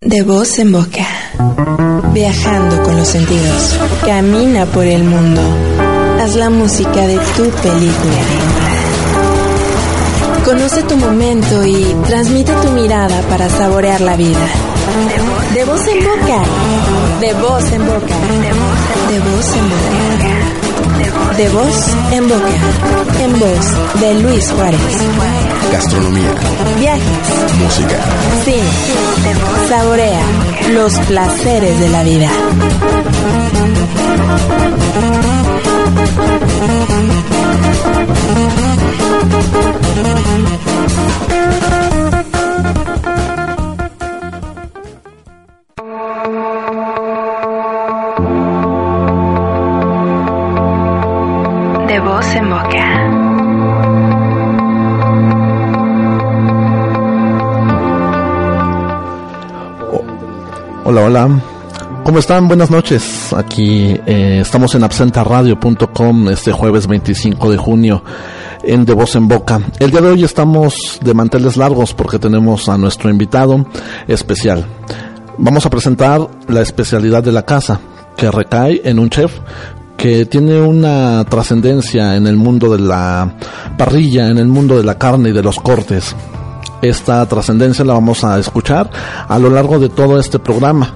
De voz en boca. Viajando con los sentidos. Camina por el mundo. Haz la música de tu película. Conoce tu momento y transmite tu mirada para saborear la vida. De voz en boca. De voz en boca. De voz en boca. De voz en boca. En voz de Luis Juárez. Gastronomía, Viajes. música, Cine. Saborea los placeres de la vida. Hola, hola. ¿Cómo están? Buenas noches. Aquí eh, estamos en absentaradio.com este jueves 25 de junio en De Voz en Boca. El día de hoy estamos de manteles largos porque tenemos a nuestro invitado especial. Vamos a presentar la especialidad de la casa que recae en un chef que tiene una trascendencia en el mundo de la parrilla, en el mundo de la carne y de los cortes. Esta trascendencia la vamos a escuchar a lo largo de todo este programa.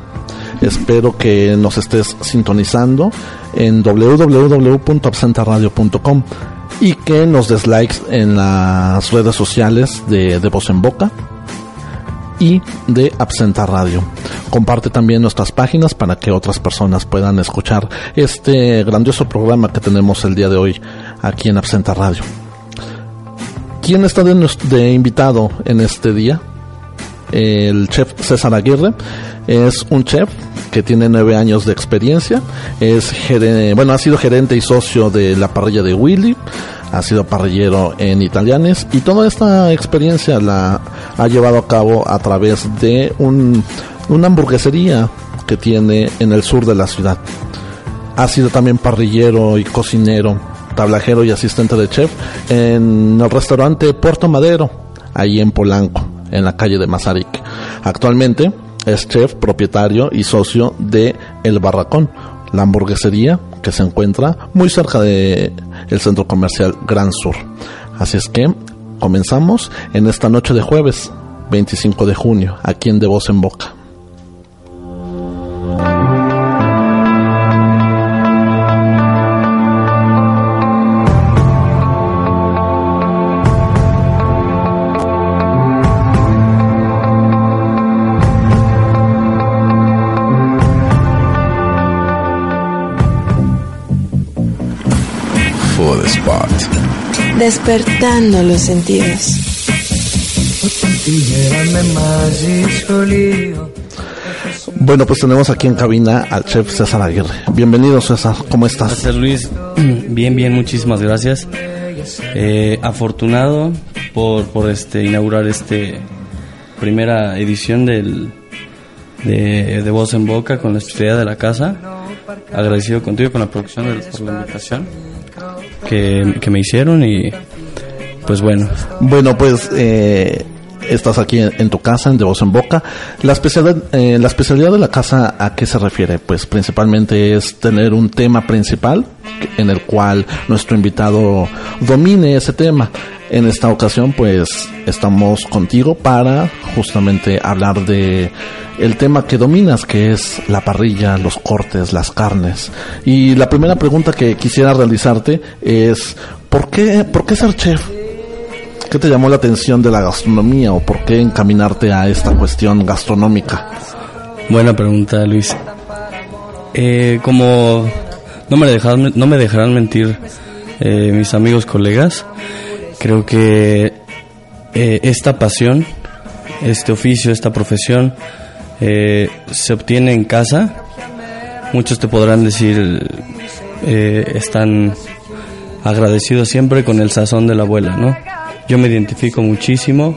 Espero que nos estés sintonizando en www.absentaradio.com y que nos des likes en las redes sociales de, de Voz en Boca y de Absenta Radio. Comparte también nuestras páginas para que otras personas puedan escuchar este grandioso programa que tenemos el día de hoy aquí en Absenta Radio. ¿Quién está de, invitado en este día? El chef César Aguirre es un chef que tiene nueve años de experiencia. Es bueno, ha sido gerente y socio de la parrilla de Willy. Ha sido parrillero en Italianes y toda esta experiencia la ha llevado a cabo a través de un, una hamburguesería que tiene en el sur de la ciudad. Ha sido también parrillero y cocinero, tablajero y asistente de chef en el restaurante Puerto Madero, ahí en Polanco, en la calle de Mazarik. Actualmente es chef, propietario y socio de El Barracón, la hamburguesería que se encuentra muy cerca de el centro comercial Gran Sur. Así es que comenzamos en esta noche de jueves 25 de junio, aquí en De Voz en Boca. Spot. Despertando los sentidos. Bueno, pues tenemos aquí en cabina al chef César Aguirre. Bienvenido César, ¿cómo estás? Gracias Luis, bien, bien, muchísimas gracias. Eh, afortunado por, por este inaugurar este primera edición del de, de Voz en Boca con la especialidad de la casa. Agradecido contigo con la producción de, por la invitación que, me hicieron y pues bueno, Bueno, pues eh, estás aquí en, tu casa, en De Voz en Boca. La especialidad, eh, la especialidad de la casa, ¿a qué se refiere? Pues principalmente es tener un tema principal en el cual nuestro invitado domine ese tema. En esta ocasión, pues estamos contigo para justamente hablar de el tema que dominas, que es la parrilla, los cortes, las carnes. Y la primera pregunta que quisiera realizarte es ¿por qué, por qué ser chef? ¿Qué te llamó la atención de la gastronomía o por qué encaminarte a esta cuestión gastronómica? buena pregunta Luis. Eh, como no me dejarán, no me dejarán mentir eh, mis amigos colegas, creo que eh, esta pasión, este oficio, esta profesión eh, se obtiene en casa. Muchos te podrán decir, eh, están agradecidos siempre con el sazón de la abuela, ¿no? Yo me identifico muchísimo.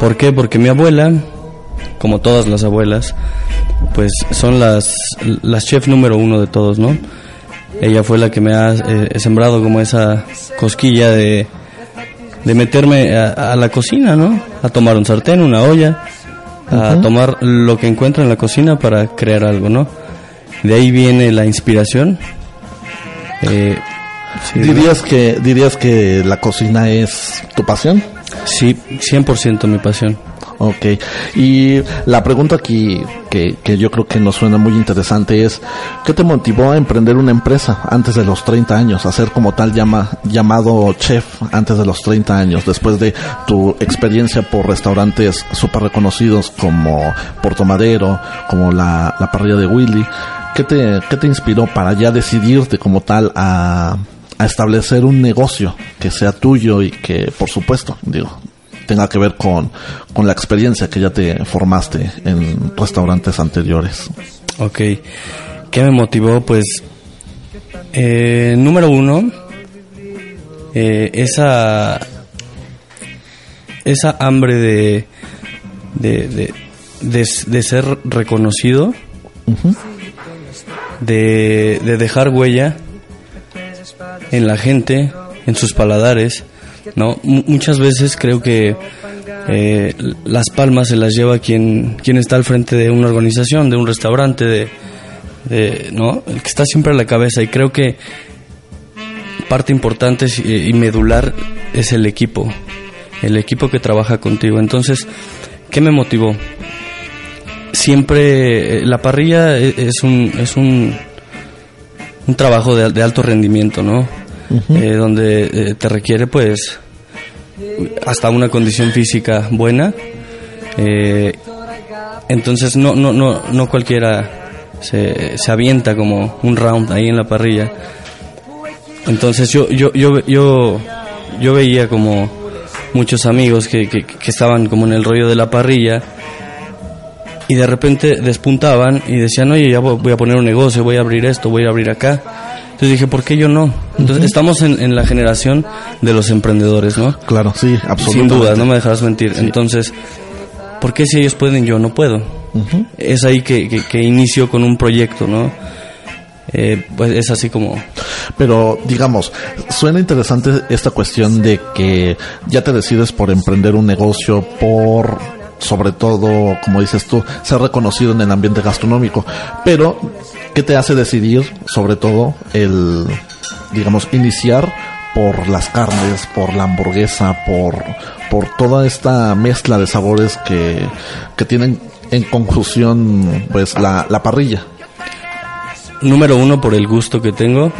¿Por qué? Porque mi abuela, como todas las abuelas, pues son las, las chef número uno de todos, ¿no? Ella fue la que me ha eh, sembrado como esa cosquilla de, de meterme a, a la cocina, ¿no? A tomar un sartén, una olla a tomar lo que encuentra en la cocina para crear algo, ¿no? De ahí viene la inspiración. Eh, sí, ¿Dirías que, ¿Dirías que la cocina es tu pasión? Sí, 100% mi pasión. Ok. Y la pregunta aquí que, que yo creo que nos suena muy interesante es, ¿qué te motivó a emprender una empresa antes de los 30 años? A ser como tal llama, llamado chef antes de los 30 años, después de tu experiencia por restaurantes súper reconocidos como Puerto Madero, como la, la parrilla de Willy. ¿Qué te, ¿Qué te inspiró para ya decidirte como tal a, a establecer un negocio que sea tuyo y que, por supuesto, digo, tenga que ver con, con la experiencia que ya te formaste en restaurantes anteriores. Ok. ¿Qué me motivó? Pues, eh, número uno, eh, esa, esa hambre de, de, de, de, de ser reconocido, de, de dejar huella en la gente, en sus paladares, ¿no? Muchas veces creo que eh, las palmas se las lleva quien, quien está al frente de una organización, de un restaurante, de, de, ¿no? El que está siempre a la cabeza y creo que parte importante es- y medular es el equipo, el equipo que trabaja contigo. Entonces, ¿qué me motivó? Siempre eh, la parrilla e- es un es un, un trabajo de, de alto rendimiento, ¿no? Eh, donde eh, te requiere pues hasta una condición física buena. Eh, entonces no, no, no, no cualquiera se, se avienta como un round ahí en la parrilla. Entonces yo, yo, yo, yo, yo veía como muchos amigos que, que, que estaban como en el rollo de la parrilla y de repente despuntaban y decían, oye, ya voy voy a poner un negocio, voy a abrir esto, voy a abrir acá. Entonces dije, ¿por qué yo no? Entonces estamos en, en la generación de los emprendedores, ¿no? Claro, sí, Sin absolutamente. duda, no me dejarás mentir. Entonces, ¿por qué si ellos pueden yo no puedo? Es ahí que, que, que inicio con un proyecto, ¿no? Eh, pues es así como... Pero, digamos, suena interesante esta cuestión de que ya te decides por emprender un negocio, por, sobre todo, como dices tú, ser reconocido en el ambiente gastronómico. Pero, ¿qué te hace decidir, sobre todo, el, digamos, iniciar por las carnes, por la hamburguesa, por, por toda esta mezcla de sabores que, que tienen en conclusión, pues, la, la parrilla? Número uno, por el gusto que tengo,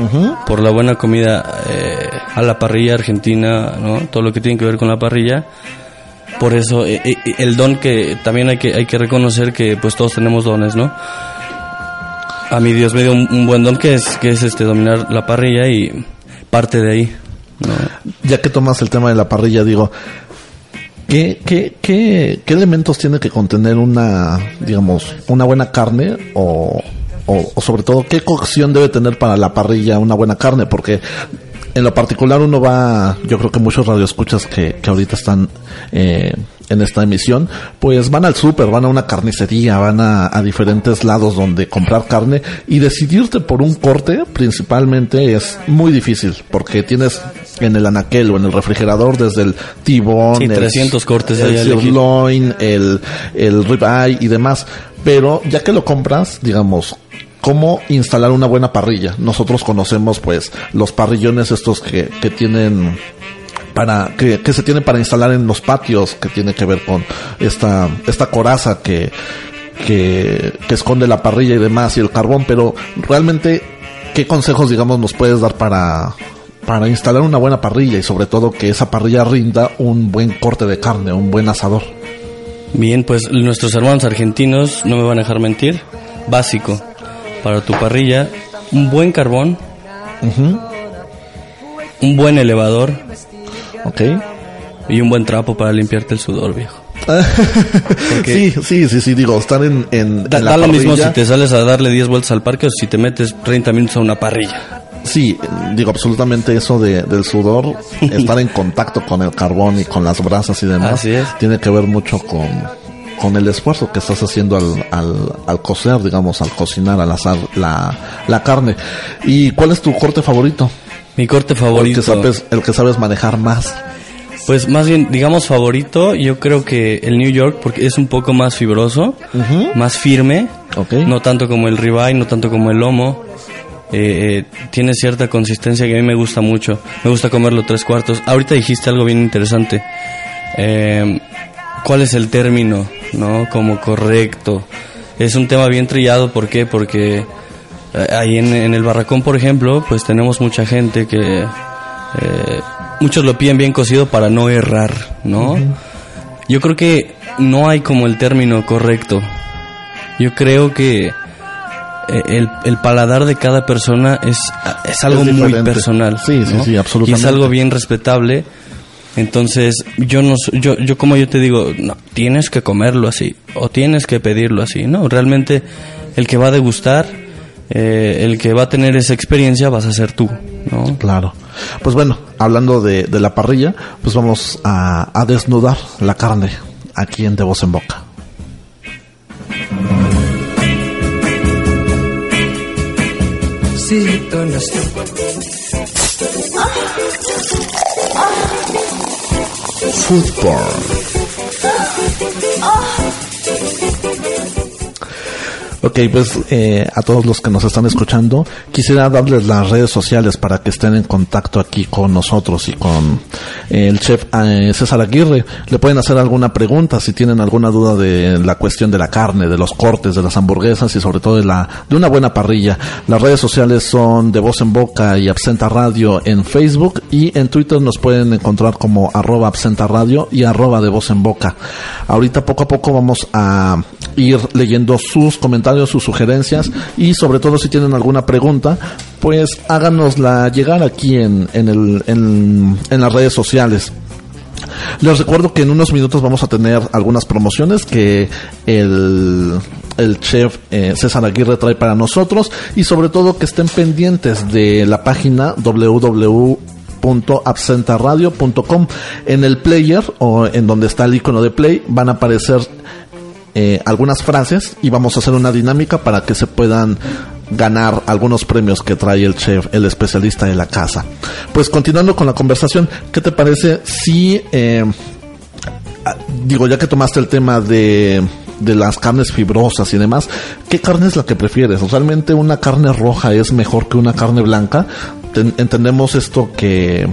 por la buena comida eh, a la parrilla argentina, ¿no? Todo lo que tiene que ver con la parrilla. Por eso, eh, eh, el don que también hay que, hay que reconocer que pues todos tenemos dones, ¿no? A mi Dios me dio un, buen don que es, que es este dominar la parrilla y parte de ahí, ya que tomas el tema de la parrilla, digo, ¿qué, qué, qué, qué elementos tiene que contener una, digamos, una buena carne o, o, o sobre todo qué cocción debe tener para la parrilla una buena carne? Porque en lo particular uno va, yo creo que muchos radioescuchas que, que ahorita están eh, en esta emisión, pues van al súper, van a una carnicería, van a, a diferentes lados donde comprar carne y decidirte por un corte principalmente es muy difícil porque tienes en el anaquel o en el refrigerador desde el tibón, Sí, el, 300 cortes el sirloin, el, el ribeye y demás. Pero ya que lo compras, digamos, cómo instalar una buena parrilla. Nosotros conocemos pues los parrillones estos que, que tienen para que, que se tiene para instalar en los patios que tiene que ver con esta esta coraza que que, que esconde la parrilla y demás y el carbón pero realmente qué consejos digamos nos puedes dar para para instalar una buena parrilla y sobre todo que esa parrilla rinda un buen corte de carne un buen asador Bien, pues nuestros hermanos argentinos no me van a dejar mentir. Básico para tu parrilla, un buen carbón, un buen elevador ¿ok? y un buen trapo para limpiarte el sudor, viejo. sí sí sí sí digo estar en, en, Da, en la da lo mismo si te sales a darle 10 vueltas al parque o si te metes 30 minutos a una parrilla. Sí, digo absolutamente eso de, del sudor, estar en contacto con el carbón y con las brasas y demás, Así es. tiene que ver mucho con, con el esfuerzo que estás haciendo al, al, al cocer, digamos, al cocinar, al asar la, la carne. ¿Y cuál es tu corte favorito? Mi corte El favorito. que sabes, el que sabes manejar más. Pues más bien, digamos favorito, yo creo que el New York porque es un poco más fibroso, más firme, Ok. no tanto como el ribeye, no tanto como el lomo. Eh, eh, tiene cierta consistencia que a mí me gusta mucho. Me gusta comerlo tres cuartos. Ahorita dijiste algo bien interesante. Eh, ¿Cuál es el término, no? Como correcto. Es un tema bien trillado. ¿Por qué? Porque eh, ahí en, en el barracón, por ejemplo, pues tenemos mucha gente que eh, muchos lo piden bien cocido para no errar, ¿no? Yo creo que no hay como el término correcto. Yo creo que eh, el, el paladar de cada persona es, es algo Es muy personal. Sí, sí, ¿no? sí, absolutamente. Y es algo bien respetable. Entonces, yo no yo yo como yo te digo, no, tienes que comerlo así o tienes que pedirlo así, no, realmente el que va a degustar, eh, el que va a tener esa experiencia vas a ser tú, ¿no? Claro. Pues bueno, hablando de, de la parrilla, pues vamos a, a desnudar la carne aquí en De Voz en Boca. Football. Ok, pues eh, a todos los que nos están escuchando, quisiera darles las redes sociales para que estén en contacto aquí con nosotros y con eh, el chef eh, César Aguirre. Le pueden hacer alguna pregunta si tienen alguna duda de la cuestión de la carne, de los cortes, de las hamburguesas y sobre todo de, la, de una buena parrilla. Las redes sociales son de voz en boca y absenta radio en Facebook y en Twitter nos pueden encontrar como arroba absenta radio y arroba de voz en boca. Ahorita poco a poco vamos a ir leyendo sus comentarios, sus sugerencias y sobre todo si tienen alguna pregunta, pues háganosla llegar aquí en, en, el, en, las redes sociales. Les recuerdo que en unos minutos vamos a tener algunas promociones que el, el chef eh, César Aguirre trae para nosotros y sobre todo que estén pendientes de la página www.absentaradio.com en el player o en donde está el icono de play van a aparecer eh, algunas frases y vamos a hacer una dinámica para que se puedan ganar algunos premios que trae el chef, el especialista de la casa. Pues continuando con la conversación, ¿qué te parece si, eh, ah, digo, ya que tomaste el tema de, de las carnes fibrosas y demás, ¿qué carne es la que prefieres? ¿Realmente una carne roja es mejor que una carne blanca? Ten- entendemos esto que,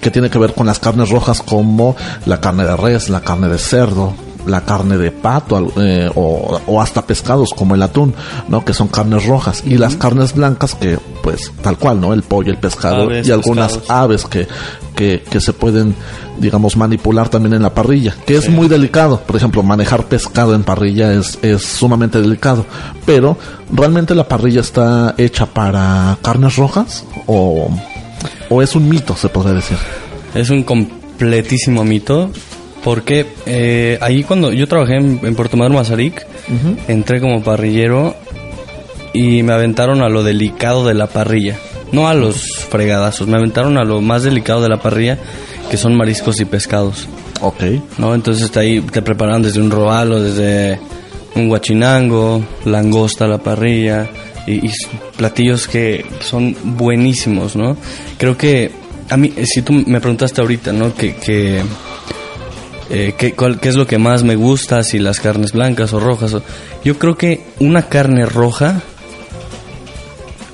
que tiene que ver con las carnes rojas como la carne de res, la carne de cerdo, la carne de pato eh, o, o hasta pescados como el atún, ¿no? Que son carnes rojas y las carnes blancas que pues tal cual, ¿no? El pollo, el pescado Aves, y algunas pescados. aves que, que, que se pueden digamos manipular también en la parrilla, que es muy delicado, por ejemplo, manejar pescado en parrilla es, es sumamente delicado, pero realmente la parrilla está hecha para carnes rojas o, o es un mito, se podría decir. Es un completísimo mito. Porque eh, ahí cuando yo trabajé en, en Puerto Madero, Mazarik, entré como parrillero y me aventaron a lo delicado de la parrilla. No a los fregadazos, me aventaron a lo más delicado de la parrilla, que son mariscos y pescados. Ok. ¿no? Entonces ahí te preparan desde un robalo, desde un guachinango, langosta a la parrilla y, y platillos que son buenísimos, ¿no? Creo que a mí, si tú me preguntaste ahorita, ¿no? Que, que eh, ¿qué, cuál- qué es lo que más me gusta, si las carnes blancas o rojas. o- yo creo que una carne roja,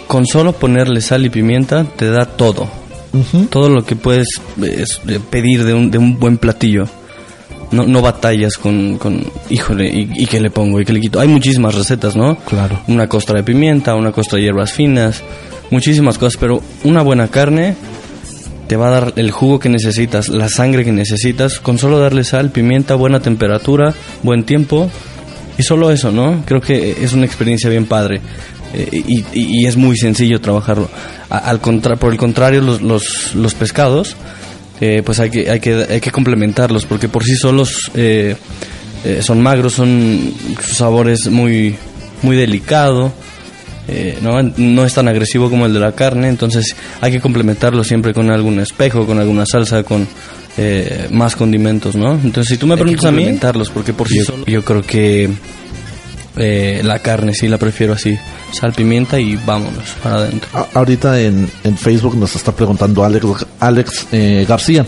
con solo ponerle sal y pimienta, te da todo. Todo lo que puedes es, eh, pedir de un, de un buen platillo. No, no batallas con, con híjole, y, y qué le pongo, y qué le quito. Hay muchísimas recetas, ¿no? Claro. Una costra de pimienta, una costra de hierbas finas, muchísimas cosas, pero una buena carne te va a dar el jugo que necesitas, la sangre que necesitas, con solo darle sal, pimienta, buena temperatura, buen tiempo, y solo eso, ¿no? Creo que es una experiencia bien padre. eh, y, es muy sencillo trabajarlo. Al contra, por el contrario, los, los, los pescados, eh, pues hay que, hay, que, hay que complementarlos, porque por sí solos eh, eh, son magros, son su sabor es muy, muy delicado. Eh, ¿no? no es tan agresivo como el de la carne, entonces hay que complementarlo siempre con algún espejo, con alguna salsa, con eh, más condimentos, ¿no? Entonces si tú me Hay que preguntas a mí, complementarlos, porque por sí solo- yo creo que eh, la carne sí la prefiero así, sal, pimienta y vámonos para adentro. A- ahorita en, en Facebook nos está preguntando Alex, Alex eh, García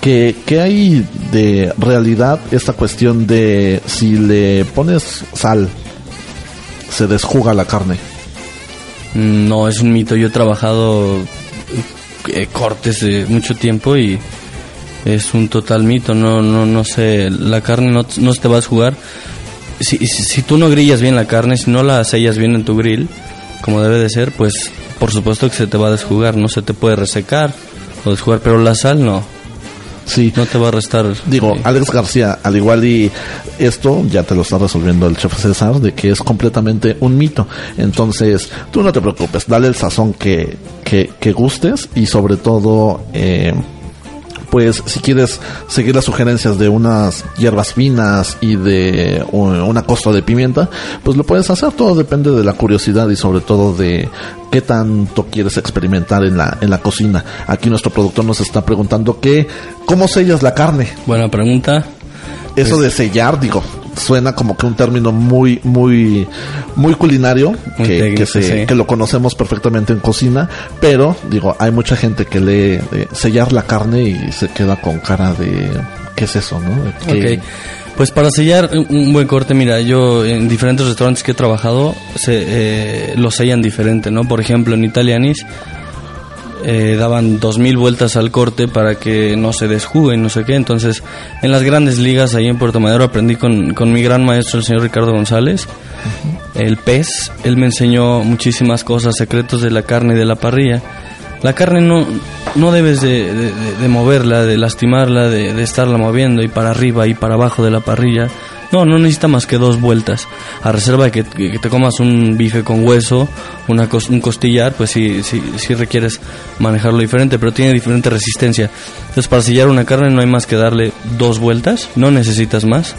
¿Qué, ¿Qué hay de realidad esta cuestión de si le pones sal, se desjuga la carne? No, es un mito. Yo he trabajado eh, cortes de mucho tiempo y es un total mito. No, no, no sé. La carne no, no se te va a jugar. Si, si, si tú no grillas bien la carne, si no la sellas bien en tu grill, como debe de ser, pues por supuesto que se te va a desjugar. No se te puede resecar o desjugar, pero la sal no. Sí. No te va a restar. Digo, Sí. Alex García, al igual y esto ya te lo está resolviendo el chef César, de que es completamente un mito. Entonces, tú no te preocupes, dale el sazón que, que, que gustes y sobre todo, eh, pues si quieres seguir las sugerencias de unas hierbas finas y de una costa de pimienta, pues lo puedes hacer. Todo depende de la curiosidad y sobre todo de qué tanto quieres experimentar en la, en la cocina. Aquí nuestro productor nos está preguntando que, ¿cómo sellas la carne? Buena pregunta. Eso de sellar, digo, suena como que un término muy, muy, muy culinario, Muy que, técnico, que, se- sí. que lo conocemos perfectamente en cocina, pero digo, hay mucha gente que lee eh, sellar la carne y se queda con cara de, ¿qué es eso, no? De que- Ok. Pues para sellar un- un buen corte, mira, yo en diferentes restaurantes que he trabajado se, eh, lo sellan diferente, ¿no? Por ejemplo, en Italianis eh, daban dos mil vueltas al corte para que no se desjugue y no sé qué. Entonces, en las grandes ligas ahí en Puerto Madero aprendí con, con mi gran maestro, el señor Ricardo González, el pez. Él me enseñó muchísimas cosas, secretos de la carne y de la parrilla. La carne no, no debes de, de- de- de moverla, de lastimarla, de, de estarla moviendo y para arriba y para abajo de la parrilla. No, no necesita más que dos vueltas. A reserva de que, te comas un bife con hueso, una un costillar, pues sí, sí, sí requieres manejarlo diferente, pero tiene diferente resistencia. Entonces para sellar una carne no hay más que darle dos vueltas, no necesitas más,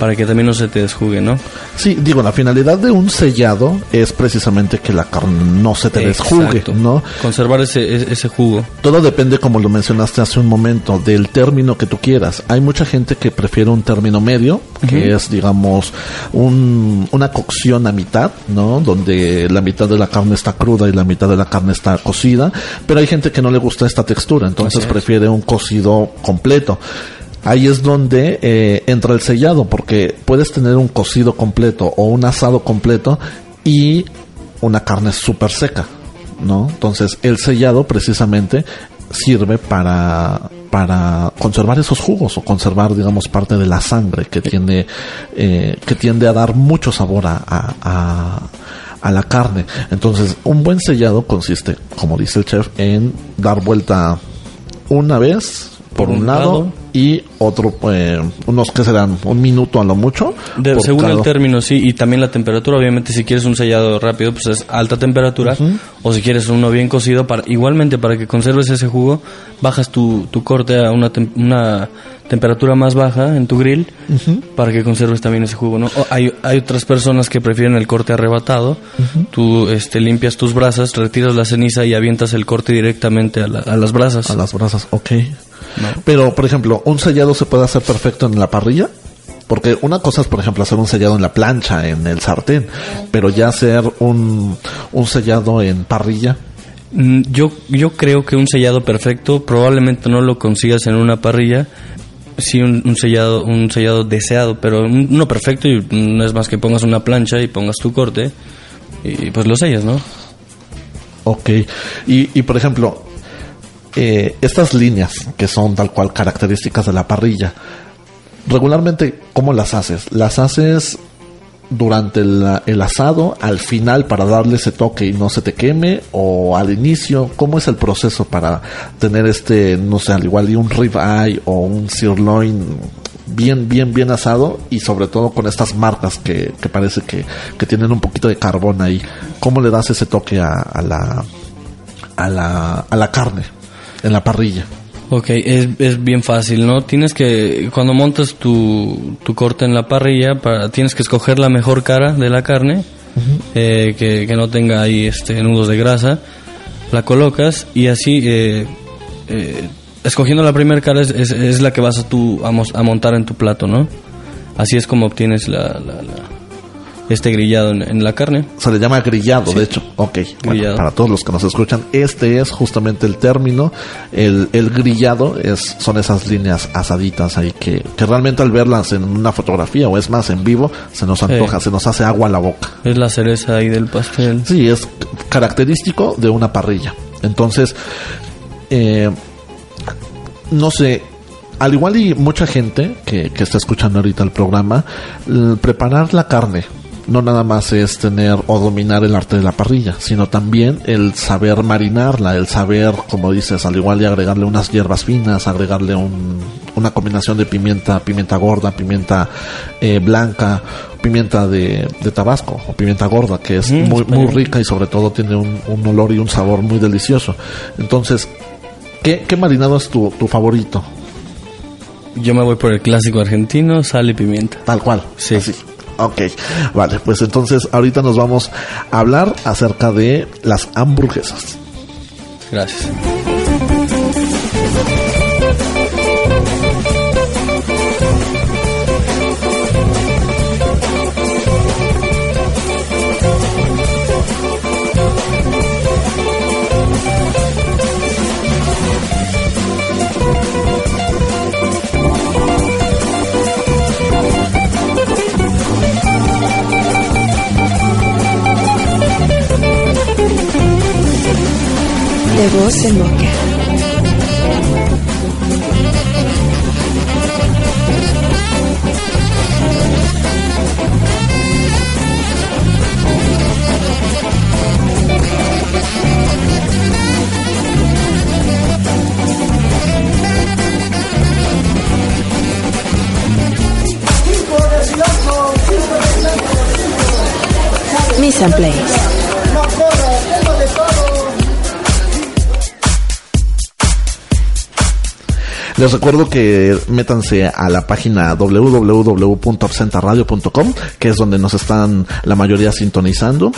para que también no se te desjugue, ¿no? Sí, digo, la finalidad de un sellado es precisamente que la carne no se te desjugue, Exacto. ¿no? Conservar ese, ese- jugo. Todo depende, como lo mencionaste hace un momento, del término que tú quieras. Hay mucha gente que prefiere un término medio, que es, digamos, un- una cocción a mitad, ¿no? Donde la mitad de la carne está cruda y la mitad de la carne está cocida. Pero hay gente que no le gusta esta textura, entonces Así es. prefiere un cocido completo. Ahí es donde eh, entra el sellado, porque puedes tener un cocido completo o un asado completo y una carne súper seca, ¿no? Entonces el sellado precisamente sirve para para conservar esos jugos o conservar digamos parte de la sangre que tiene eh, que tiende a dar mucho sabor a, a, a- a la carne entonces un buen sellado consiste como dice el chef en dar vuelta una vez por, Por un, un lado, lado. Y otro eh, unos que serán un minuto a lo mucho De- según cada- el término, sí, y también la temperatura. Obviamente, si quieres un sellado rápido, pues es alta temperatura. O si quieres uno bien cocido, para, igualmente para que conserves ese jugo, bajas tu, tu corte a una, tem- una temperatura más baja en tu grill para que conserves también ese jugo. ¿no? O hay, hay otras personas que prefieren el corte arrebatado. Tú este, limpias tus brasas, retiras la ceniza y avientas el corte directamente a, la- a las brasas. A las brasas, ok. Pero, por ejemplo, ¿un sellado se puede hacer perfecto en la parrilla? Porque una cosa es, por ejemplo, hacer un sellado en la plancha, en el sartén, pero ya hacer un, un sellado en parrilla, Mm, Yo, yo creo que un sellado perfecto probablemente no lo consigas en una parrilla. Sí, un, un sellado, un sellado deseado, pero uno perfecto y no es más que pongas una plancha y pongas tu corte y pues lo sellas, ¿no? ok. Y, y por ejemplo, eh, estas líneas que son tal cual características de la parrilla, regularmente, ¿cómo las haces? ¿Las haces durante el, el asado, al final para darle ese toque y no se te queme o al inicio? ¿Cómo es el proceso para tener este, no sé, al igual y un ribeye o un sirloin bien, bien, bien asado y sobre todo con estas marcas que, que parece que, que tienen un poquito de carbón ahí? ¿Cómo le das ese toque a, a la, a la, a la carne en la parrilla? Ok, es, es bien fácil, ¿no? Tienes que, cuando montas tu, tu corte en la parrilla, para, tienes que escoger la mejor cara de la carne, eh, que, que no tenga ahí este, nudos de grasa, la colocas y así, eh, eh, escogiendo la primera cara es, es, es la que vas a, tu, a, a montar en tu plato, ¿no? Así es como obtienes la, la, la- este grillado en, en la carne. Se le llama grillado, de hecho. Ok. Bueno, Grillado. para todos los que nos escuchan, este es justamente el término. El, el grillado es, son esas líneas asaditas ahí que, que realmente al verlas en una fotografía o es más en vivo, se nos antoja, se nos hace agua a la boca. Es la cereza ahí del pastel. Sí, es característico de una parrilla. Entonces, eh, no sé, al igual y mucha gente que, que está escuchando ahorita el programa, preparar la carne no nada más es tener o dominar el arte de la parrilla, sino también el saber marinarla, el saber, como dices, al igual y agregarle unas hierbas finas, agregarle un- una combinación de pimienta, pimienta gorda, pimienta eh, blanca, pimienta de, de tabasco o pimienta gorda, que es Mm, muy, muy rica y sobre todo tiene un, un olor y un sabor muy delicioso. Entonces, ¿qué, qué marinado es tu, tu favorito? Yo me voy por el clásico argentino, sal y pimienta. Tal cual. Sí. Así. Ok, vale, pues entonces ahorita nos vamos a hablar acerca de las hamburguesas. Gracias. De voz en boca. Mise en place. Les recuerdo que métanse a la página www.absentaradio.com, que es donde nos están la mayoría sintonizando.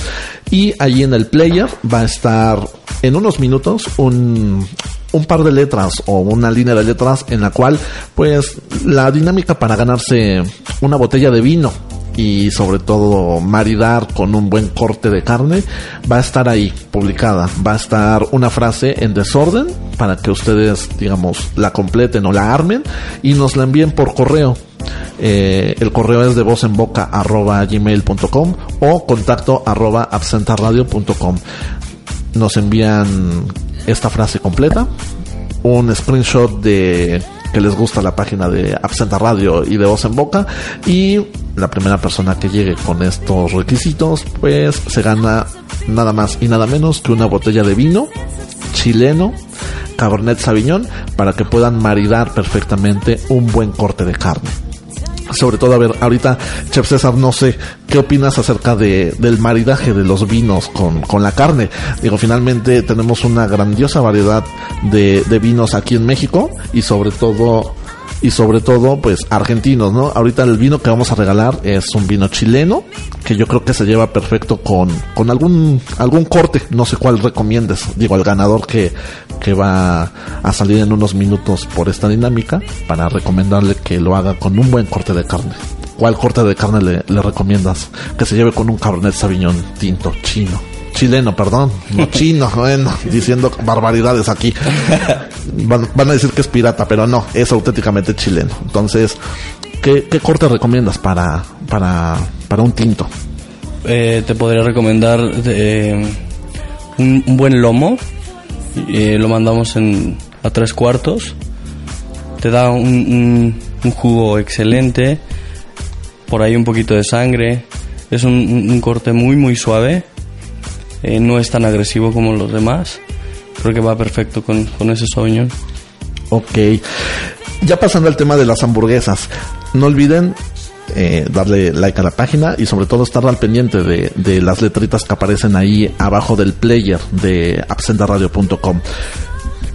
Y allí en el player va a estar en unos minutos un, un par de letras o una línea de letras en la cual, pues, la dinámica para ganarse una botella de vino y sobre todo maridar con un buen corte de carne va a estar ahí publicada. Va a estar una frase en desorden para que ustedes digamos la completen o la armen y nos la envíen por correo. Eh, el correo es de voz en boca arroba gmail.com o contacto arroba absentaradio.com nos envían esta frase completa un screenshot de que les gusta la página de Absenta Radio y de Voz en Boca. Y la primera persona que llegue con estos requisitos pues se gana nada más y nada menos que una botella de vino chileno Cabernet Sauvignon para que puedan maridar perfectamente un buen corte de carne sobre todo, a ver, ahorita, Chef César, no sé, ¿qué opinas acerca de, del maridaje de los vinos con, con la carne? Digo, finalmente tenemos una grandiosa variedad de, de vinos aquí en México y sobre todo, y sobre todo, pues, argentinos, ¿no? Ahorita el vino que vamos a regalar es un vino chileno, que yo creo que se lleva perfecto con, con algún, algún corte, no sé cuál recomiendes, digo, al ganador que, que va a salir en unos minutos por esta dinámica para recomendarle que lo haga con un buen corte de carne. ¿Cuál corte de carne le, le recomiendas? Que se lleve con un Cabernet Sauvignon tinto, chino. Chileno, perdón, no chino, bueno, diciendo barbaridades aquí. Van, van a decir que es pirata, pero no, es auténticamente chileno. Entonces, ¿qué, qué corte recomiendas para, para, para un tinto? Eh, te podría recomendar eh, un, un buen lomo. Eh, lo mandamos en, a tres cuartos. Te da un, un- un jugo excelente. Por ahí un poquito de sangre. Es un corte muy muy suave. Eh, no es tan agresivo como los demás. Creo que va perfecto con, con ese Sauvignon. Ok. Ya pasando al tema de las hamburguesas, no olviden eh, darle like a la página y sobre todo estar al pendiente de, de las letritas que aparecen ahí abajo del player de absentaradio.com.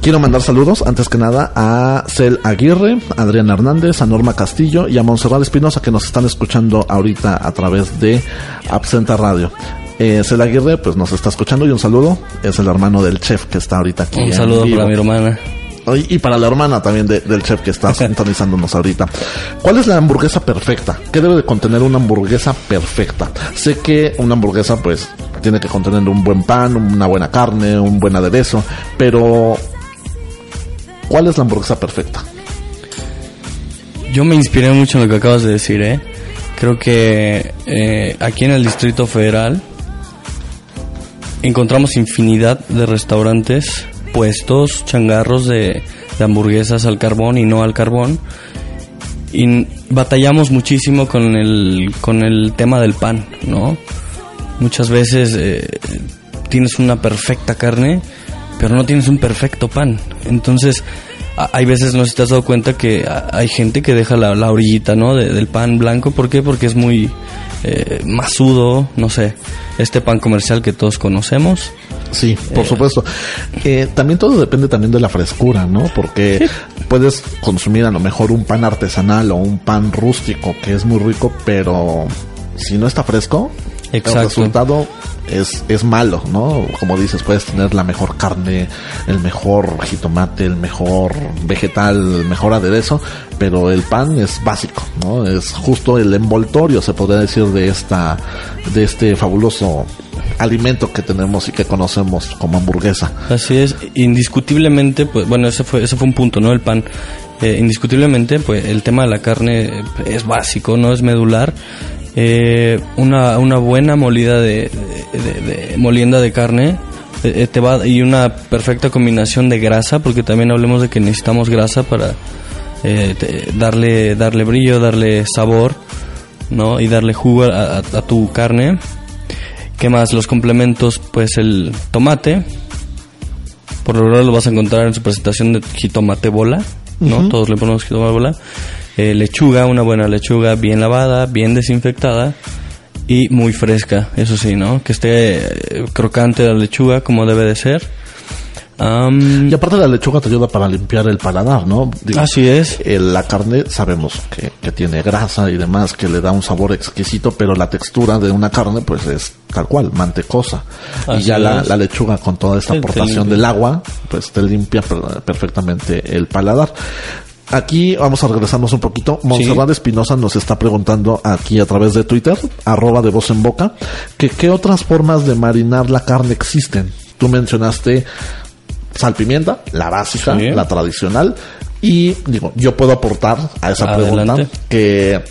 Quiero mandar saludos, antes que nada, a Cel Aguirre, a Adrián Hernández, a Norma Castillo y a Monserrat Espinosa que nos están escuchando ahorita a través de Absenta Radio. Eh, Cel Aguirre, pues nos está escuchando y un saludo. Es el hermano del chef que está ahorita aquí. Un saludo vivo. para mi hermana. Y y para la hermana también de- del chef que está sintonizándonos ahorita. ¿Cuál es la hamburguesa perfecta? ¿Qué debe de contener una hamburguesa perfecta? Sé que una hamburguesa pues tiene que contener un buen pan, una buena carne, un buen aderezo, pero ¿cuál es la hamburguesa perfecta? Yo me inspiré mucho en lo que acabas de decir, ¿eh? Creo que eh, aquí en el Distrito Federal encontramos infinidad de restaurantes, puestos, changarros de, hamburguesas al carbón y no al carbón. Y batallamos muchísimo con el, con el tema del pan, ¿no? Muchas veces eh, tienes una perfecta carne, pero no tienes un perfecto pan. Entonces, hay veces, no sé si te has dado cuenta que hay gente que deja la, la orillita, ¿no? de- del pan blanco. ¿Por qué? Porque es muy eh, masudo, no sé. Este pan comercial que todos conocemos. Sí, por supuesto. Eh, también todo depende también de la frescura, ¿no? Porque puedes consumir a lo mejor un pan artesanal o un pan rústico que es muy rico, pero si no está fresco, Exacto. el resultado es, es malo, ¿no? Como dices, puedes tener la mejor carne, el mejor jitomate, el mejor vegetal, el mejor aderezo, pero el pan es básico, ¿no? Es justo el envoltorio, se podría decir, de esta, de este fabuloso alimento que tenemos y que conocemos como hamburguesa. Así es, indiscutiblemente, pues bueno, ese fue, ese fue un punto, ¿no? El pan. Eh, indiscutiblemente, pues el tema de la carne es básico, no es medular. Eh, una, una buena molida de, de- de- de- molienda de carne eh, eh, te va y una perfecta combinación de grasa, porque también hablemos de que necesitamos grasa para eh, te- darle darle brillo, darle sabor, ¿no? Y darle jugo a- a- a tu carne. ¿Qué más? Los complementos, pues el tomate. Por lo general lo vas a encontrar en su presentación de jitomate bola, ¿no? Todos le ponemos jitomate bola. Eh, lechuga, una buena lechuga bien lavada, bien desinfectada y muy fresca, eso sí, ¿no? Que esté eh, crocante la lechuga como debe de ser. Am, Y aparte la lechuga te ayuda para limpiar el paladar, ¿no? Digo, así es. eh, la carne sabemos que, que tiene grasa y demás, que le da un sabor exquisito, pero la textura de una carne pues es tal cual, mantecosa. y ya la, la lechuga con toda esta aportación del agua, pues te limpia per- perfectamente el paladar. Aquí vamos a regresarnos un poquito. Monserrat Espinosa nos está preguntando aquí a través de Twitter, arroba de voz en boca, que qué otras formas de marinar la carne existen. Tú mencionaste sal pimienta, la básica, Sí. la tradicional. Y digo, yo puedo aportar a esa Adelante. pregunta que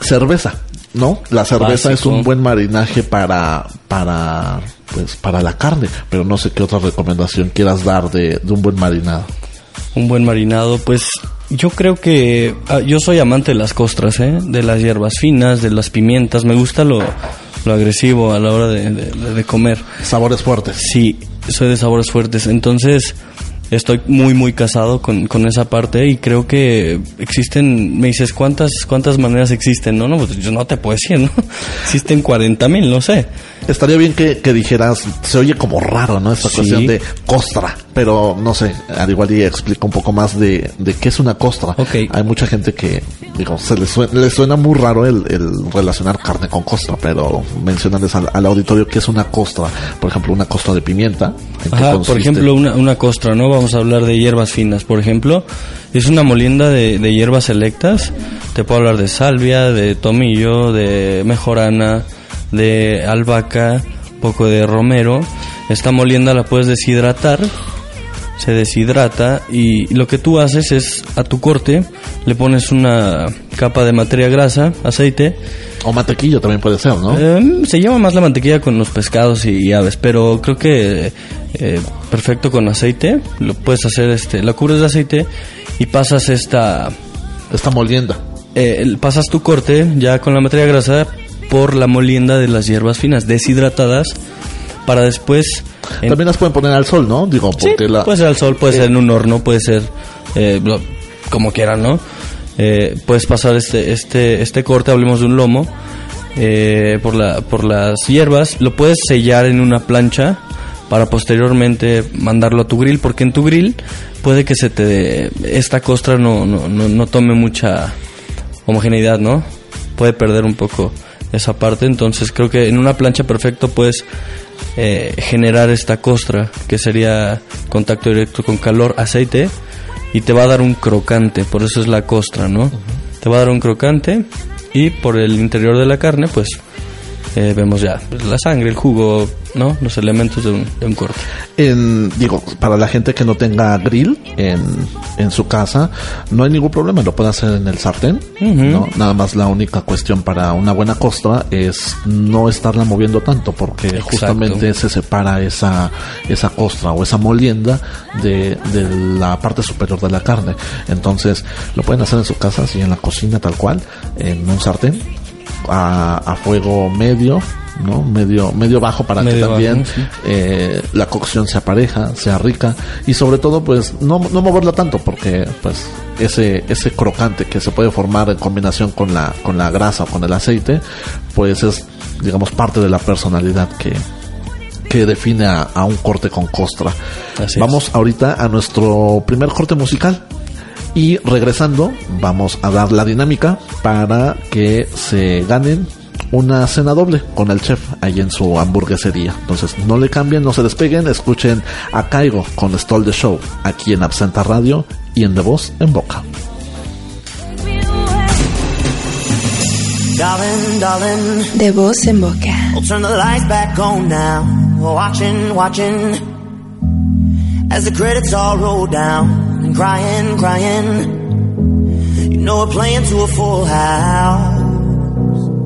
cerveza, ¿no? La cerveza es un buen marinaje para, para, pues, para la carne, pero no sé qué otra recomendación quieras dar de, de un buen marinado. Un buen marinado, pues yo creo que ah, yo soy amante de las costras, ¿eh? de las hierbas finas, de las pimientas. Me gusta lo, lo agresivo a la hora de, de- de comer. Sabores fuertes. Sí, soy de sabores fuertes. Entonces estoy muy, muy casado con, con esa parte y creo que existen, me dices, ¿cuántas, cuántas maneras existen? No, no, pues yo no te puedo decir, ¿no? Existen 40 mil, no sé. Estaría bien que, que dijeras, se oye como raro, ¿no? Esta Sí. cuestión de costra, pero no sé, al igual y explica un poco más de, de qué es una costra. Ok. Hay mucha gente que, digo, se le suena, le suena muy raro el, el relacionar carne con costra, pero mencionarles al, al auditorio qué es una costra. Por ejemplo, una costra de pimienta. ¿en qué Ajá, por ejemplo, una, una costra, ¿no? Vamos a hablar de hierbas finas, por ejemplo. Es una molienda de, de hierbas selectas. Te puedo hablar de salvia, de tomillo, de mejorana, de albahaca, poco de romero. Esta molienda la puedes deshidratar, se deshidrata y lo que tú haces es a tu corte le pones una capa de materia grasa, aceite, O mantequilla también puede ser, ¿no? eh, se lleva más la mantequilla con los pescados y, y aves, pero creo que eh, perfecto con aceite. Lo puedes hacer, este, la cubres de aceite y pasas esta, Esta molienda. eh, pasas tu corte ya con la materia grasa por la molienda de las hierbas finas deshidratadas para después en- También las pueden poner al sol, ¿no? Digo, Sí, porque la... puede ser al sol, puede ser en un horno, puede ser eh, lo- como quieran, ¿no? Eh, puedes pasar este, este, este corte, hablemos de un lomo, eh, por, la, por las hierbas, lo puedes sellar en una plancha para posteriormente mandarlo a tu grill, porque en tu grill puede que se te esta costra no, no, no, no tome mucha homogeneidad, ¿no? Puede perder un poco esa parte, entonces creo que en una plancha perfecto puedes eh, generar esta costra, que sería contacto directo con calor, aceite, y te va a dar un crocante, por eso es la costra, ¿no? Te va a dar un crocante y por el interior de la carne, pues eh, vemos ya pues, la sangre, el jugo, ¿no? Los elementos de un, de un corte. En, digo, para la gente que no tenga grill en, en su casa, no hay ningún problema, lo puede hacer en el sartén, ¿no? Nada más la única cuestión para una buena costra es no estarla moviendo tanto, porque Exacto. justamente se separa esa, esa costra o esa molienda de, de la parte superior de la carne. Entonces, lo pueden hacer en su casa, así en la cocina tal cual, en un sartén, a, a fuego medio, ¿no? Medio, medio bajo para Medio que también bajo, sí. eh, la cocción sea pareja, sea rica y sobre todo pues no, no moverla tanto porque pues ese, ese crocante que se puede formar en combinación con la, con la grasa o con el aceite pues es digamos parte de la personalidad que, que define a, a un corte con costra. Así Vamos ahorita a nuestro primer corte musical. Y regresando, vamos a dar la dinámica para que se ganen una cena doble con el chef ahí en su hamburguesería. Entonces, no le cambien, no se despeguen, escuchen a Caigo con Stall the Show aquí en Absenta Radio y en De Voz en Boca. Darling, darling, De voz en boca. I'll turn the lights back on now. Watching, watching, as the credits all roll down. And crying, crying. You know we're playing to a full house.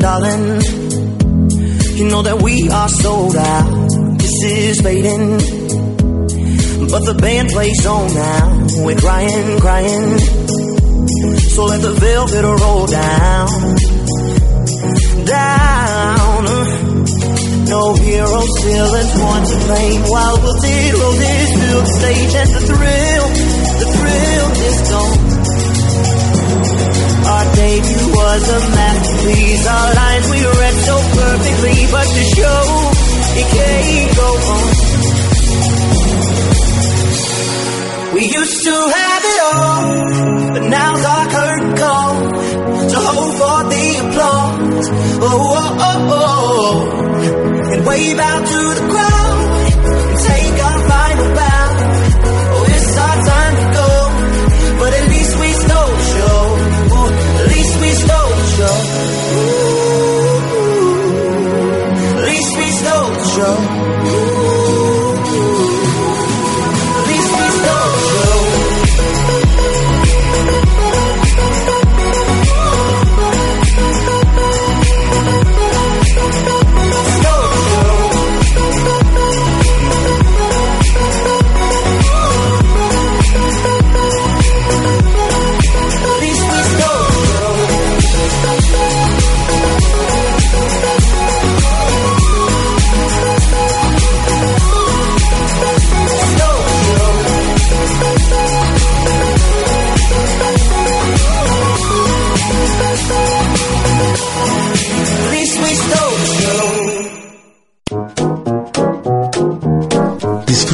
Darling, you know that we are sold out. This is fading, but the band plays on now. We're crying, crying. So let the velvet roll down, down. No heroes, villains, one to blame. While wilted roses fill the stage, and the thrill, the thrill is gone. Our debut was a masterpiece. Our lines we read so perfectly, but the show it can't go on. We used to have it all, but now's our curtain call. So hold for the applause. Oh, oh, oh, oh. And wave out to the crowd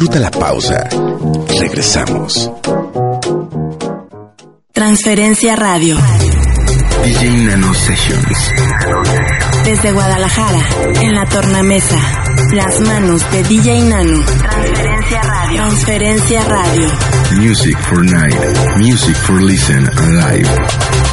Disfruta la pausa. Regresamos. Transferencia Radio. DJ Nano Sessions. Desde Guadalajara, en la tornamesa. Las manos de DJ Nano. Transferencia Radio. Transferencia Radio. Music for night. Music for listen and live.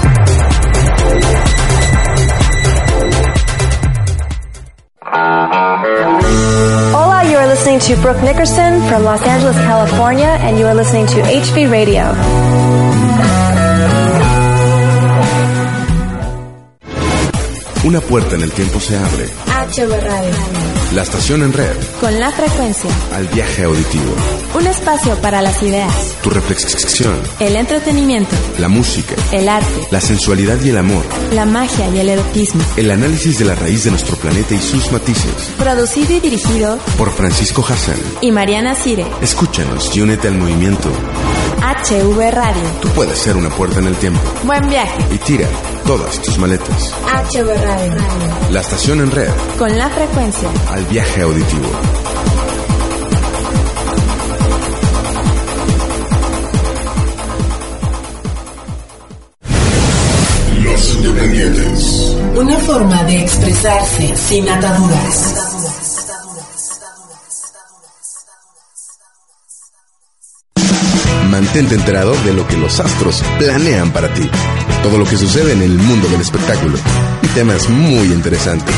To Brooke Nickerson from Los Angeles, California, and you are listening to HB Radio. Una puerta en el tiempo se abre. HV Radio. La estación en red. Con la frecuencia. Al viaje auditivo. Un espacio para las ideas. Tu reflexión. El entretenimiento. La música. El arte. La sensualidad y el amor. La magia y el erotismo. El análisis de la raíz de nuestro planeta y sus matices. Producido y dirigido Por Francisco Hassan. y Mariana Cire. Escúchanos y únete al movimiento. HV Radio. Tú puedes ser una puerta en el tiempo. Buen viaje. Y tira todas tus maletas. HV Radio. La estación en red. Con la frecuencia. Al viaje auditivo. Los independientes. Una forma de expresarse sin ataduras. Mantente enterado de lo que los astros planean para ti. Todo lo que sucede en el mundo del espectáculo. Y temas muy interesantes.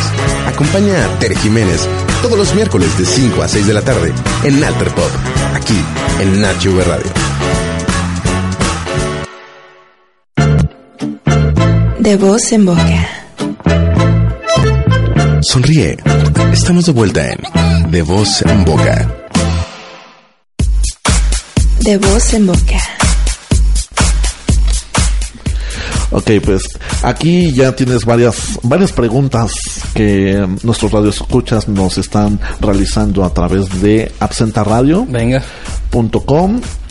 Acompaña a Tere Jiménez todos los miércoles de 5 a 6 de la tarde en Alter Pop. Aquí en Nacho V Radio. De voz en boca. Sonríe. Estamos de vuelta en De Voz en Boca. De voz en boca. Ok, pues aquí ya tienes varias varias preguntas que nuestros radioescuchas nos están realizando a través de absentaradio.com Venga.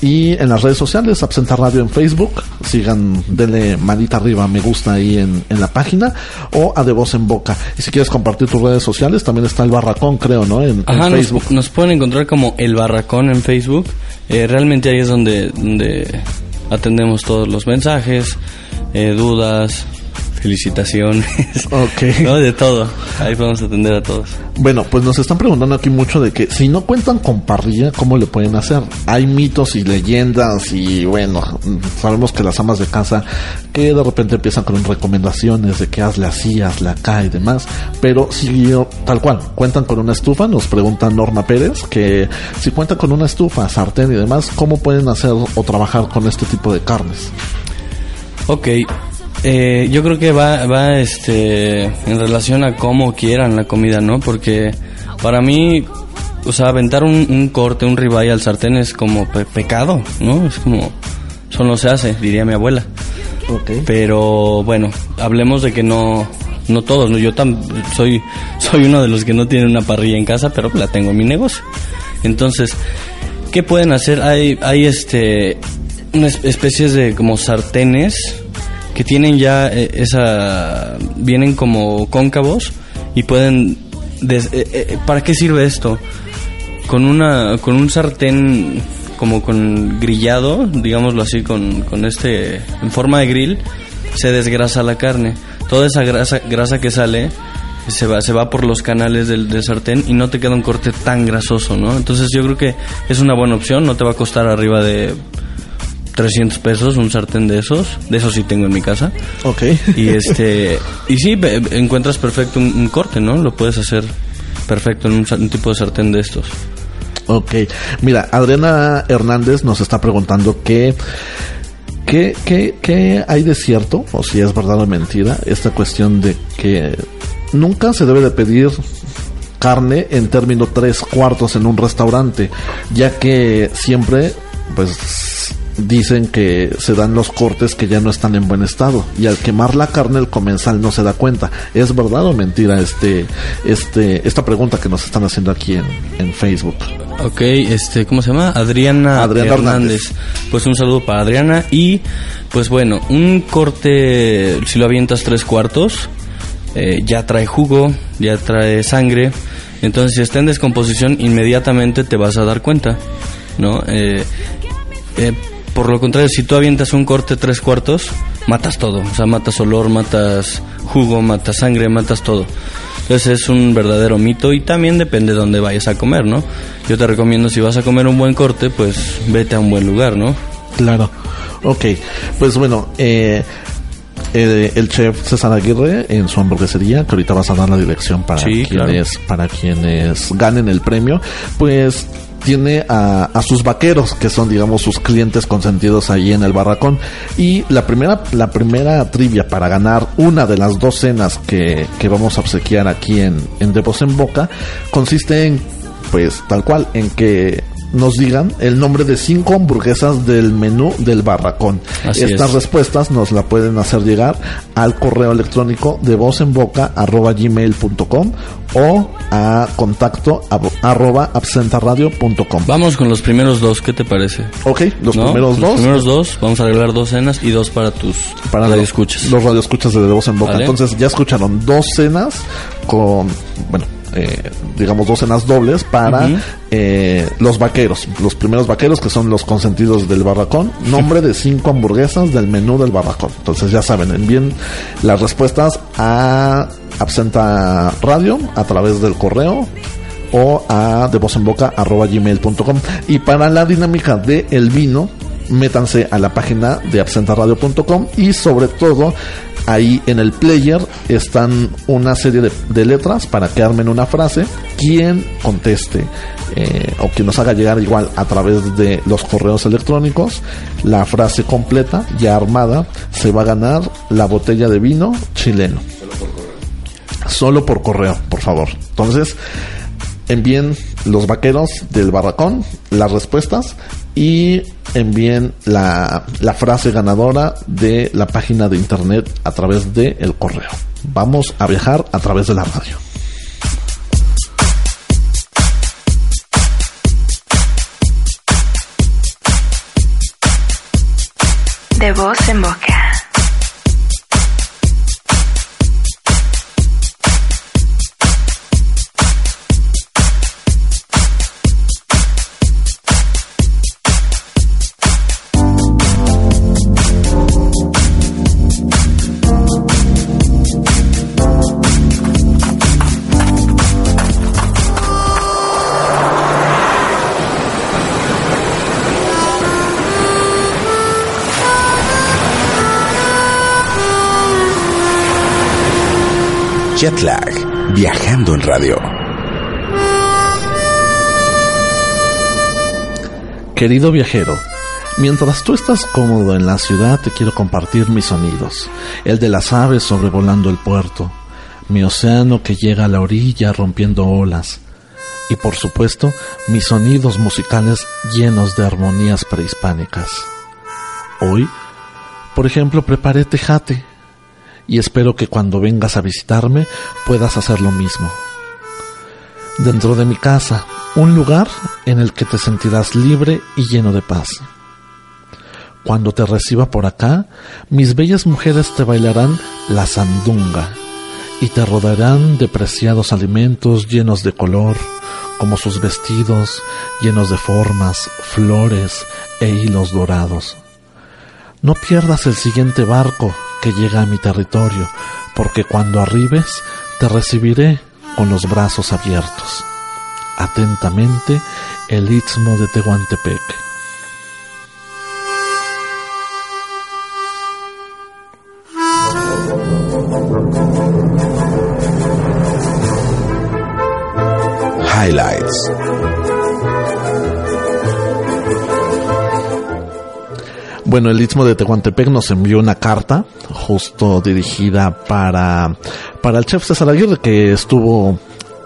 y en las redes sociales, Absenta Radio en Facebook, sigan, denle manita arriba, me gusta ahí en, en la página, o a De Voz en Boca. Y si quieres compartir tus redes sociales, también está el Barracón, creo, ¿no? En, en Ajá, nos, Facebook. nos pueden encontrar como El Barracón en Facebook. Eh, realmente ahí es donde, donde atendemos todos los mensajes, eh, dudas, felicitaciones. Ok. ¿no? De todo. Ahí podemos atender a todos. Bueno, pues nos están preguntando aquí mucho de que si no cuentan con parrilla, ¿cómo le pueden hacer? Hay mitos y leyendas y bueno, sabemos que las amas de casa que de repente empiezan con recomendaciones de que hazle así, hazle acá y demás, pero si tal cual cuentan con una estufa, nos pregunta Norma Pérez que si cuentan con una estufa, sartén y demás, ¿cómo pueden hacer o trabajar con este tipo de carnes? Ok. Eh, yo creo que va, va este, en relación a cómo quieran la comida, ¿no? Porque para mí, o sea, aventar un, un corte, un ribeye al sartén es como pe- pecado, ¿no? Es como, eso no se hace, diría mi abuela. Ok. Pero bueno, hablemos de que no, no todos, ¿no? Yo tam, soy, soy uno de los que no tiene una parrilla en casa, pero la tengo en mi negocio. Entonces, ¿qué pueden hacer? Hay, hay este, unas especies de como sartenes que tienen ya eh, esa, vienen como cóncavos y pueden, des- eh, eh, ¿para qué sirve esto? Con una, con un sartén como con grillado, digámoslo así, con, con este, en forma de grill, se desgrasa la carne. Toda esa grasa, grasa que sale se va, se va por los canales del, del sartén y no te queda un corte tan grasoso, ¿no? Entonces yo creo que es una buena opción, no te va a costar arriba de 300 pesos un sartén de esos, de esos sí tengo en mi casa. Ok. Y este y sí encuentras perfecto un, un corte, ¿no? Lo puedes hacer perfecto en un tipo de sartén de estos. Ok, mira, Adriana Hernández nos está preguntando que, ¿qué, qué, qué hay de cierto, o si es verdad o mentira, esta cuestión de que nunca se debe de pedir carne en término tres cuartos en un restaurante, ya que siempre, pues, dicen que se dan los cortes que ya no están en buen estado y al quemar la carne el comensal no se da cuenta. ¿Es verdad o mentira este, este, esta pregunta que nos están haciendo aquí en, en Facebook? Ok, este, ¿cómo se llama? Adriana, Adriana Hernández. Pues un saludo para Adriana y pues bueno, un corte, si lo avientas tres cuartos, eh, ya trae jugo, ya trae sangre, Entonces, si está en descomposición, inmediatamente te vas a dar cuenta, ¿no? Eh, eh, por lo contrario, si tú avientas un corte tres cuartos, matas todo. O sea, matas olor, matas jugo, matas sangre, matas todo. Entonces es un verdadero mito y también depende de dónde vayas a comer, ¿no? Yo te recomiendo si vas a comer un buen corte, pues vete a un buen lugar, ¿no? Claro. Ok. Pues bueno, eh, eh, el chef César Aguirre en su hamburguesería, que ahorita vas a dar la dirección para Sí, quienes, para quienes ganen el premio, pues tiene a, a sus vaqueros, que son digamos sus clientes consentidos ahí en el barracón. Y la primera, la primera trivia para ganar una de las dos cenas que, que vamos a obsequiar aquí en, en De Voz en Boca, consiste en, pues tal cual, en que nos digan el nombre de cinco hamburguesas del menú del barracón. Así Estas es. respuestas nos la pueden hacer llegar al correo electrónico de voz en boca arroba gmail.com o a contacto arroba absentaradio.com. Vamos con los primeros dos, ¿qué te parece? Ok, los ¿No? primeros Los dos primeros dos, vamos a arreglar dos cenas y dos para tus para para los, escuchas. los radioescuchas de, de voz en boca. Vale. Entonces ya escucharon dos cenas con, bueno, eh, digamos dos cenas dobles para eh, los vaqueros, los primeros vaqueros que son los consentidos del barracón. Nombre de cinco hamburguesas del menú del barracón. Entonces ya saben, envíen las respuestas a Absenta Radio a través del correo o a de voz en boca arroba gmail.com y para la dinámica de el vino métanse a la página de absentaradio.com y sobre todo ahí en el player están una serie de, letras para que armen una frase quien conteste eh, o quien nos haga llegar igual a través de los correos electrónicos la frase completa ya armada se va a ganar la botella de vino chileno solo por correo, por favor. Entonces, envíen los vaqueros del barracón las respuestas y envíen la, la frase ganadora de la página de internet a través del el correo. Vamos a viajar a través de la radio. De voz en boca. Viajando en radio. Querido viajero, mientras tú estás cómodo en la ciudad te quiero compartir mis sonidos. El de las aves sobrevolando el puerto, mi océano que llega a la orilla rompiendo olas. Y por supuesto, mis sonidos musicales llenos de armonías prehispánicas. Hoy, por ejemplo, preparé tejate y espero que cuando vengas a visitarme puedas hacer lo mismo dentro de mi casa, un lugar en el que te sentirás libre y lleno de paz. Cuando te reciba por acá, mis bellas mujeres te bailarán la sandunga y te rodearán de preciados alimentos llenos de color, como sus vestidos llenos de formas, flores e hilos dorados. No pierdas el siguiente barco llega a mi territorio, porque cuando arribes te recibiré con los brazos abiertos. Atentamente, el Istmo de Tehuantepec. Highlights. Bueno, el Istmo de Tehuantepec nos envió una carta justo dirigida para, para el chef César Aguirre que estuvo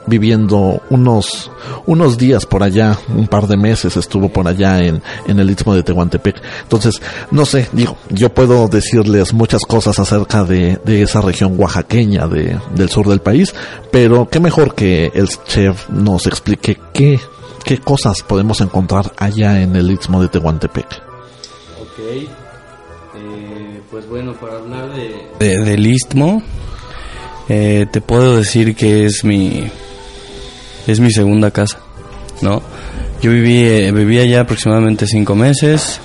viviendo unos, unos días por allá, un par de meses estuvo por allá en, en el Istmo de Tehuantepec. Entonces, no sé, digo, yo puedo decirles muchas cosas acerca de, de esa región oaxaqueña de, del sur del país, pero qué mejor que el chef nos explique qué, qué cosas podemos encontrar allá en el Istmo de Tehuantepec. Ok, eh, pues bueno, para hablar de, de- del istmo, eh, te puedo decir que es mi, es mi segunda casa, ¿no? Yo viví, eh, viví allá aproximadamente cinco meses.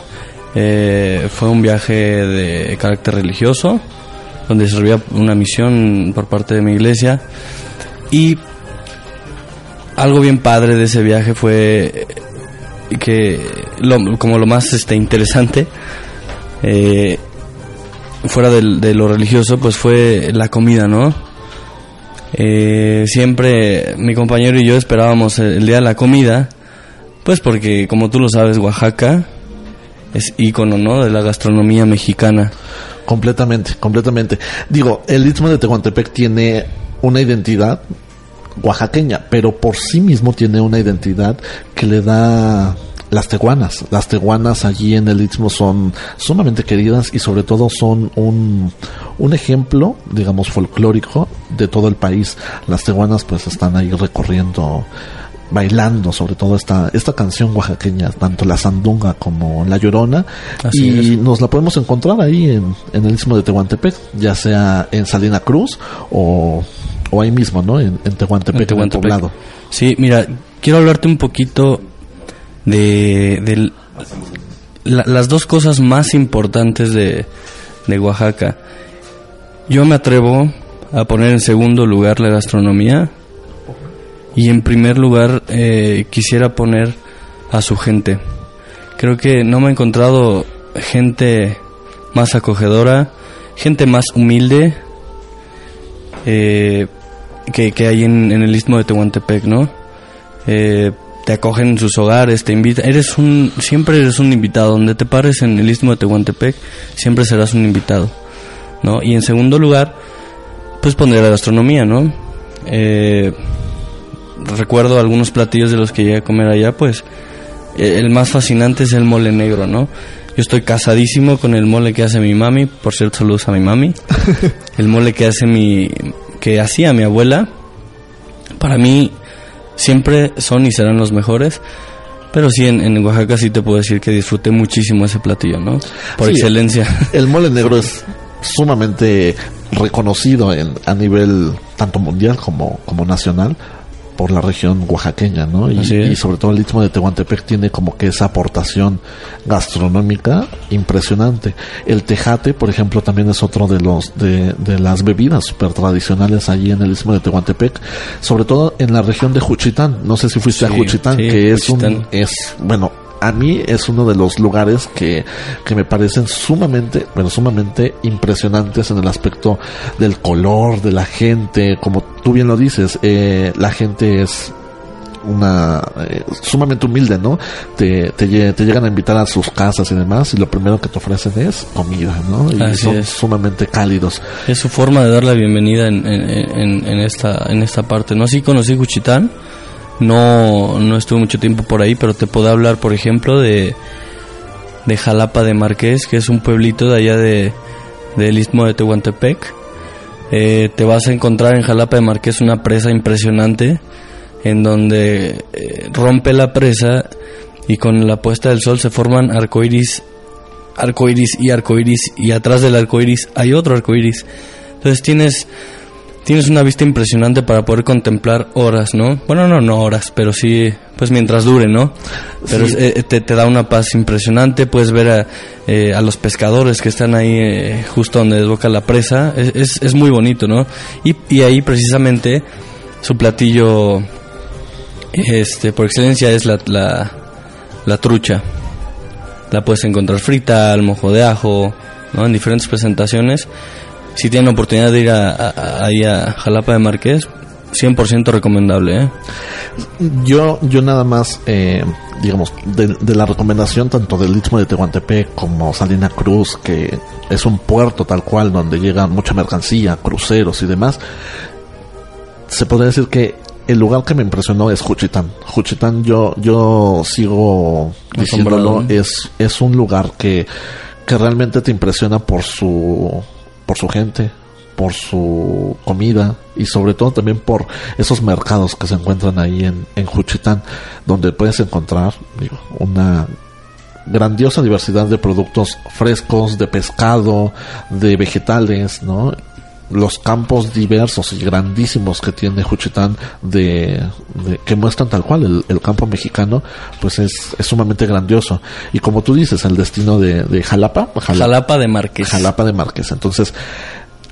Eh, fue un viaje de carácter religioso, donde servía una misión por parte de mi iglesia. Y algo bien padre de ese viaje fue que, lo- como lo más este, interesante, eh, fuera de lo religioso, pues fue la comida, ¿no? Eh, siempre mi compañero y yo esperábamos el, el día de la comida, pues porque como tú lo sabes, Oaxaca es ícono, ¿no? De la gastronomía mexicana. Completamente, completamente. Digo, el Istmo de Tehuantepec tiene una identidad oaxaqueña, pero por sí mismo tiene una identidad que le da las tehuanas. Las tehuanas allí en el Istmo son sumamente queridas y sobre todo son un, un ejemplo, digamos, folclórico de todo el país. Las tehuanas pues están ahí recorriendo bailando sobre todo esta esta canción oaxaqueña tanto la sandunga como la llorona Así y es. nos la podemos encontrar ahí en, en el istmo de Tehuantepec ya sea en Salina Cruz o, o ahí mismo no en, en Tehuantepec, En en el Tehuantepec. poblado Sí, mira, quiero hablarte un poquito de, de la- las dos cosas más importantes de, de Oaxaca. Yo me atrevo a poner en segundo lugar la gastronomía y en primer lugar eh, quisiera poner a su gente. Creo que no me he encontrado gente más acogedora, gente más humilde eh, que, que hay en, en el istmo de Tehuantepec, ¿no? Eh, te acogen en sus hogares, te invitan, eres un, siempre eres un invitado, donde te pares en el istmo de Tehuantepec, siempre serás un invitado, ¿no? Y en segundo lugar, pues pondré la gastronomía, ¿no? Eh, recuerdo algunos platillos de los que llegué a comer allá, pues eh, el más fascinante es el mole negro, ¿no? Yo estoy casadísimo con el mole que hace mi mami, por cierto, saludos a mi mami. el mole que hace mi que hacía mi abuela. Para mí siempre son y serán los mejores. Pero sí, en, en Oaxaca sí te puedo decir que disfruté muchísimo ese platillo, ¿no? Por Sí. excelencia. el mole negro es sumamente reconocido en, a nivel tanto mundial como, como nacional por la región oaxaqueña, ¿no? Y, sobre todo el Istmo de Tehuantepec tiene como que esa aportación gastronómica impresionante. El tejate, por ejemplo, también es otro de los de, de las bebidas super tradicionales allí en el Istmo de Tehuantepec, sobre todo en la región de Juchitán. No sé si fuiste a Juchitán, sí, que es un Juchitán. es bueno a mí es uno de los lugares que, que me parecen sumamente, bueno, sumamente impresionantes en el aspecto del color, de la gente, como tú bien lo dices, eh, la gente es una eh, sumamente humilde, ¿no? Te, te, lle- te llegan a invitar a sus casas y demás y lo primero que te ofrecen es comida, ¿no? Y Así son es. sumamente cálidos. Es su forma de dar la bienvenida en, en- en- en esta, en esta parte. No, sí conocí Juchitán, no, no estuve mucho tiempo por ahí, pero te puedo hablar, por ejemplo, de, de Jalapa de Marqués, que es un pueblito de allá de, del istmo de Tehuantepec. Eh, te vas a encontrar en Jalapa de Marqués una presa impresionante, en donde eh, rompe la presa y con la puesta del sol se forman arcoiris arcoiris y arcoiris y atrás del arcoiris hay otro arcoiris. Entonces tienes tienes una vista impresionante para poder contemplar horas, ¿no? Bueno, no, no horas, pero sí, pues mientras dure, ¿no? Pero Sí. es- eh, te, te da una paz impresionante, puedes ver a, eh, a los pescadores que están ahí eh, justo donde desboca la presa, es, es, es muy bonito, ¿no? Y, y ahí precisamente su platillo, este, por excelencia es la, la, la trucha. La puedes encontrar frita, al mojo de ajo, ¿no? En diferentes presentaciones. Si tienen oportunidad de ir a, a- a- ahí a Jalapa de Marqués, 100% recomendable, ¿eh? Yo, yo nada más, eh, digamos, de, de la recomendación tanto del Istmo de Tehuantepec como Salina Cruz, que es un puerto tal cual donde llega mucha mercancía, cruceros y demás, se podría decir que el lugar que me impresionó es Juchitán. Juchitán yo, yo sigo diciéndolo, es, es un lugar que, que realmente te impresiona por su, por su gente, por su comida y sobre todo también por esos mercados que se encuentran ahí en, en Juchitán, donde puedes encontrar una grandiosa diversidad de productos frescos, de pescado, de vegetales, ¿no? Los campos diversos y grandísimos que tiene Juchitán de, de- que muestran tal cual el, el campo mexicano, pues es, es sumamente grandioso. Y como tú dices, el destino de, de Jalapa, Jala- Jalapa de Márquez. Jalapa de Márquez. Entonces,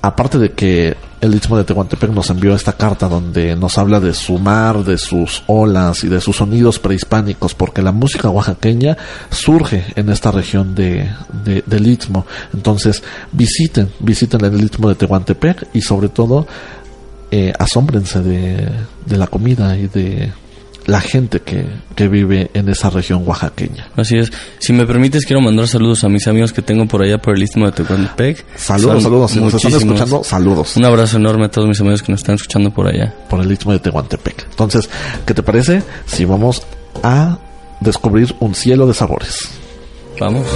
aparte de que el Istmo de Tehuantepec nos envió esta carta donde nos habla de su mar, de sus olas y de sus sonidos prehispánicos, porque la música oaxaqueña surge en esta región de, de- del Istmo. Entonces, visiten, visiten el Istmo de Tehuantepec y sobre todo, eh, asómbrense de, de la comida y de la gente que, que vive en esa región oaxaqueña. Así es. Si me permites, quiero mandar saludos a mis amigos que tengo por allá por el Istmo de Tehuantepec. Saludos, Son saludos. Si nos están escuchando, saludos. Un abrazo enorme a todos mis amigos que nos están escuchando por allá. por el istmo de Tehuantepec. Entonces, ¿qué te parece si vamos a descubrir un cielo de sabores? Vamos.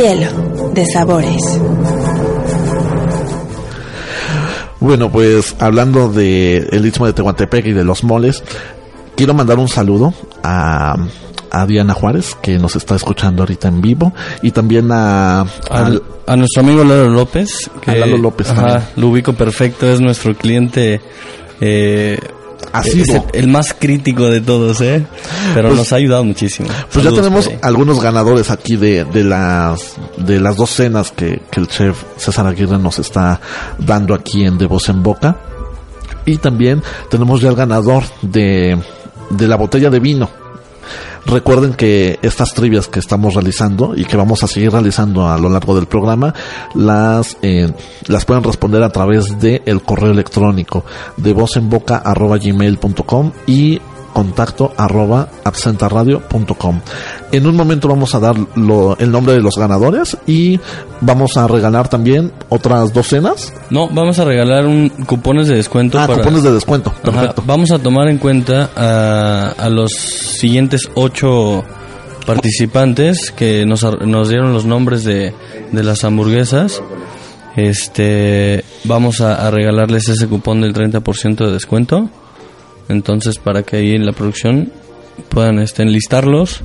Cielo de sabores. Bueno, pues hablando de el istmo de Tehuantepec y de los moles, quiero mandar un saludo a, a Diana Juárez, que nos está escuchando ahorita en vivo, y también a, Al- al- a nuestro amigo Lalo López. A Lalo López ajá, también. lo ubico perfecto, es nuestro cliente. Eh, Asiduo. es el, el más crítico de todos, ¿eh? Pero Pues- nos ha ayudado muchísimo. Pues ya tenemos algunos ganadores aquí de, de las de las dos cenas que, que el chef César Aguirre nos está dando aquí en De Voz en Boca. Y también tenemos ya el ganador de, de la botella de vino. Recuerden que estas trivias que estamos realizando y que vamos a seguir realizando a lo largo del programa, las, eh, las pueden responder a través de el correo electrónico de voz en boca arroba gmail.com y contacto arroba absentaradio.com. En un momento vamos a dar lo- el nombre de los ganadores y vamos a regalar también otras docenas. No, vamos a regalar un cupones de descuento. Ah, para- cupones de descuento. Ajá, Perfecto. vamos a tomar en cuenta a, a los siguientes ocho participantes que nos, nos dieron los nombres de, de las hamburguesas. Este, vamos a, a regalarles ese cupón del 30% de descuento. Entonces, para que ahí en la producción puedan este, enlistarlos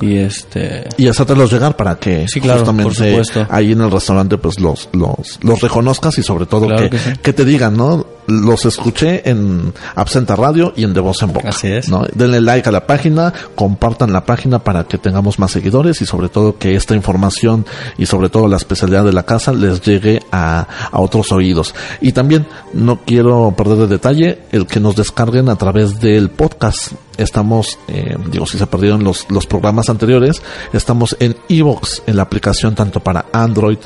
y este y hacértelos llegar para que Sí, claro, justamente por ahí en el restaurante pues los los los reconozcas y sobre todo Claro que, que sí. que te digan no los escuché en Absenta Radio y en De Voz en Boca Así es. ¿no? denle like a la página compartan la página para que tengamos más seguidores y sobre todo que esta información y sobre todo la especialidad de la casa les llegue a, a otros oídos y también no quiero perder el detalle el que nos descarguen a través del podcast estamos, eh, digo, si se perdieron los, los programas anteriores, estamos en Evox, en la aplicación tanto para Android,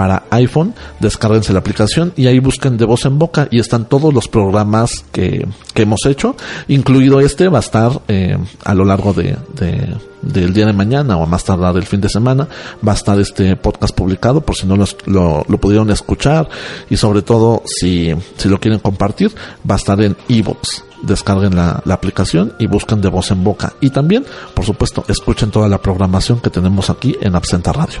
para iPhone, descárguense la aplicación y ahí busquen de voz en boca y están todos los programas que, que hemos hecho, incluido este, va a estar eh, a lo largo de, de- del día de mañana o más tardar el fin de semana, va a estar este podcast publicado por si no lo, lo pudieron escuchar y sobre todo si, si lo quieren compartir, va a estar en Evox descarguen la, la aplicación y busquen de voz en boca. Y también, por supuesto, escuchen toda la programación que tenemos aquí en Absenta Radio.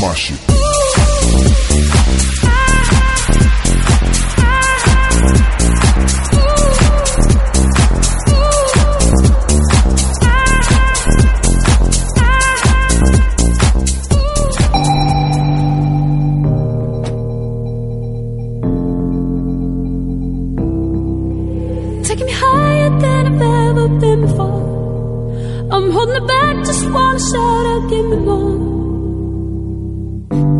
Macho. Higher than I've ever been before. I'm holding it back, just wanna shout out, give me more.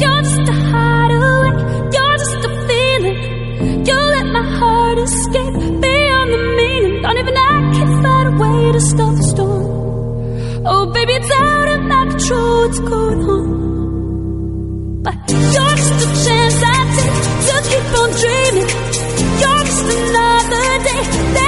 You're just a hideaway, you're just a feeling. You let my heart escape beyond the meaning. Don't even I can find a way to stop the storm. Oh, baby, it's out of my control, what's going on? But you're just a chance I take to keep on dreaming. You're just another day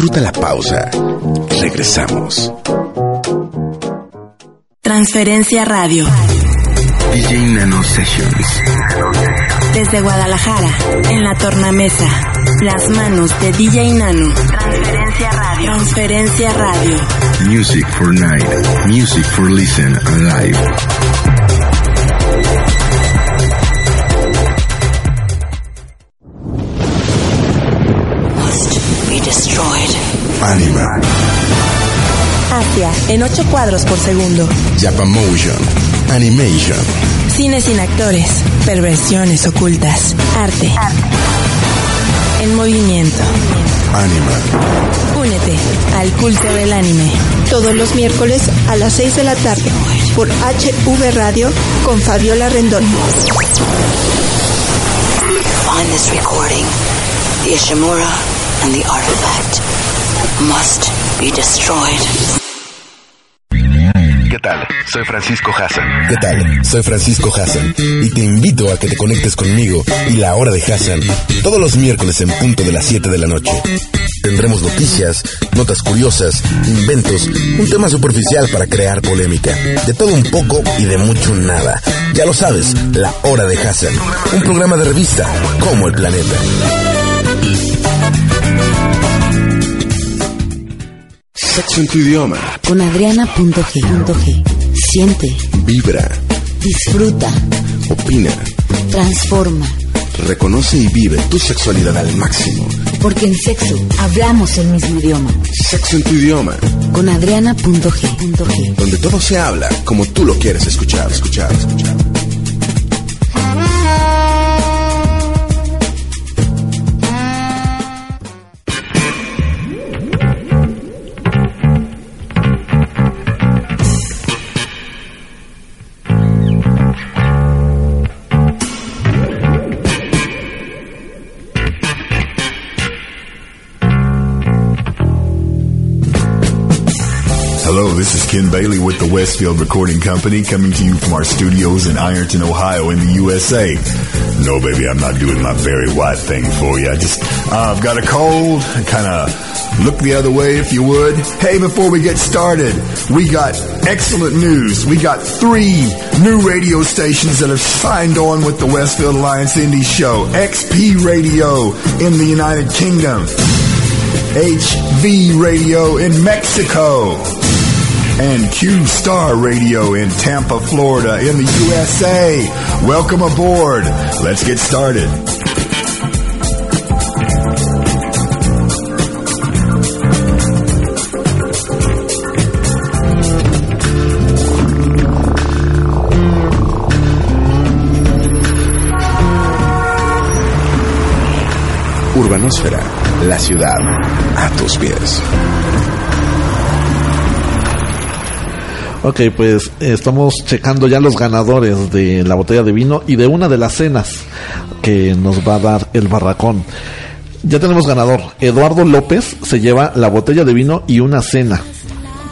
Disfruta la pausa. Regresamos. Transferencia Radio. DJ Nano Sessions. Desde Guadalajara, en la tornamesa. Las manos de DJ Nano. Transferencia Radio. Transferencia Radio. Music for night. Music for listen and live. Anima. Asia, en 8 cuadros por segundo. Japamotion. Animation. Cine sin actores. Perversiones ocultas. Arte. En movimiento. Anima. Únete al culto del anime. Todos los miércoles a las 6 de la tarde por HV Radio con Fabiola Rendón. Find this recording. The Ishimura and the artifact must be destroyed. ¿Qué tal? Soy Francisco Hassan. ¿Qué tal? Soy Francisco Hassan y te invito a que te conectes conmigo y la hora de Hassan todos los miércoles en punto de las 7 de la noche. Tendremos noticias, notas curiosas, inventos, un tema superficial para crear polémica, de todo un poco y de mucho nada. Ya lo sabes, la hora de Hassan, un programa de revista como el planeta. Sexo en tu idioma. Con Adriana.g. Siente, Vibra, disfruta, opina, transforma. reconoce y vive tu sexualidad al máximo. Porque en sexo hablamos el mismo idioma. Sexo en tu idioma, Con Adriana.g. donde todo se habla como tú lo quieres escuchar, escuchar, escuchar. Ken Bailey with the Westfield Recording Company coming to you from our studios in Ironton, Ohio in the USA. No, baby, I'm not doing my very white thing for you. I just, uh, I've got a cold. Kind of look the other way if you would. Hey, before we get started, we got excellent news. We got three new radio stations that have signed on with the Westfield Alliance Indie Show. XP Radio in the United Kingdom. HV Radio in Mexico and Q Star Radio in Tampa, Florida in the USA. Welcome aboard. Let's get started. Urbanósfera, la ciudad, a tus pies. Ok, pues estamos checando ya los ganadores de la botella de vino y de una de las cenas que nos va a dar el barracón. Ya tenemos ganador. Eduardo López se lleva la botella de vino y una cena.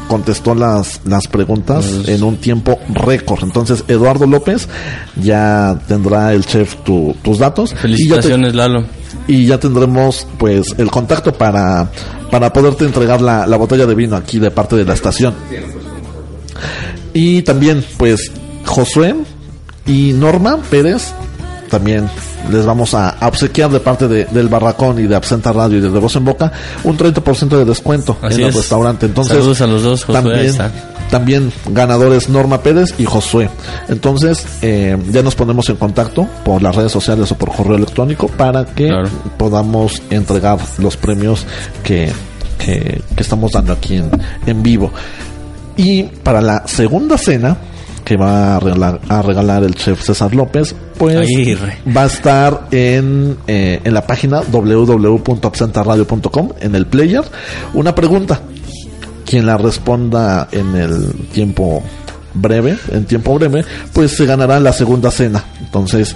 Contestó las, las preguntas en un tiempo récord. Entonces, Eduardo López, ya tendrá el chef tu- tus datos. Y ya te- Felicitaciones, Lalo. y ya tendremos pues el contacto para, para poderte entregar la, la botella de vino aquí de parte de la estación. Y también pues Josué y Norma Pérez también les vamos a obsequiar de parte de- del Barracón y de Absenta Radio y de, De Voz en Boca un 30% de descuento Así en el es. restaurante. Entonces, Saludos a los dos, Josué, también, también ganadores Norma Pérez y Josué. Entonces, eh, ya nos ponemos en contacto por las redes sociales o por correo electrónico para que podamos entregar los premios que, que, que estamos dando aquí en, en vivo. Y para la segunda cena que va a regalar, a regalar el chef César López, pues Aguirre. va a estar en, eh, en la página www.absentaradio.com en el player una pregunta quien la responda en el tiempo breve, en tiempo breve, pues se ganará la segunda cena. Entonces,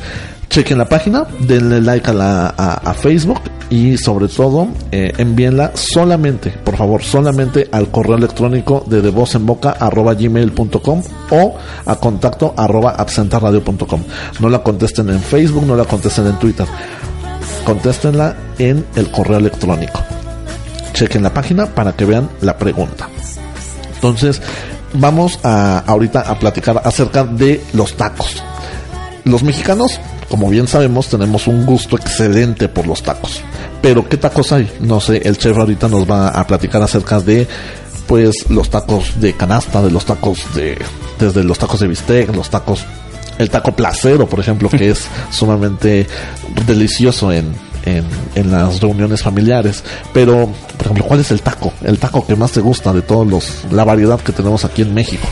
chequen la página, denle like a, la, a, Facebook y sobre todo eh, envíenla solamente, por favor, solamente al correo electrónico de devozenboca@gmail.com o a contacto arroba absentaradio.com. No la contesten en Facebook, no la contesten en Twitter. Contéstenla en el correo electrónico chequen la página para que vean la pregunta. Entonces, vamos a ahorita a platicar acerca de los tacos. Los mexicanos, como bien sabemos, tenemos un gusto excelente por los tacos. Pero ¿qué tacos hay? No sé, el chef ahorita nos va a platicar acerca de pues los tacos de canasta, de los tacos de desde los tacos de bistec, los tacos el taco placero, por ejemplo, que es sumamente delicioso en, en, en las reuniones familiares. Pero, por ejemplo, ¿cuál es el taco? El taco que más te gusta de todos los, la variedad que tenemos aquí en México.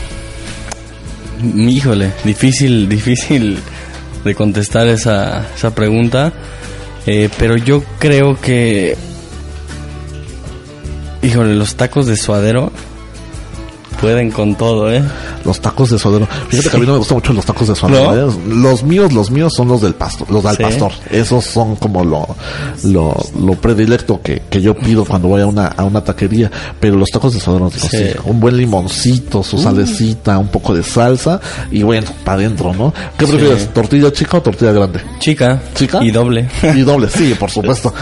Híjole, difícil, difícil de contestar esa, esa pregunta. Eh, pero yo creo que. Híjole, los tacos de suadero pueden con todo, ¿eh? Los tacos de suadero. Fíjate que a mí no me gustan mucho los tacos de suadero. ¿eh? Los míos, los míos son los del pastor, los del Sí. pastor. Esos son como lo, lo, lo predilecto que, que yo pido cuando voy a una, a una taquería. Pero los tacos de suadero, digo, Sí. un buen limoncito, su Uh. salecita, un poco de salsa y bueno, para adentro, ¿no? ¿Qué prefieres? ¿Tortilla chica o tortilla grande? Chica. ¿Chica? Y doble. Y doble, sí, por supuesto.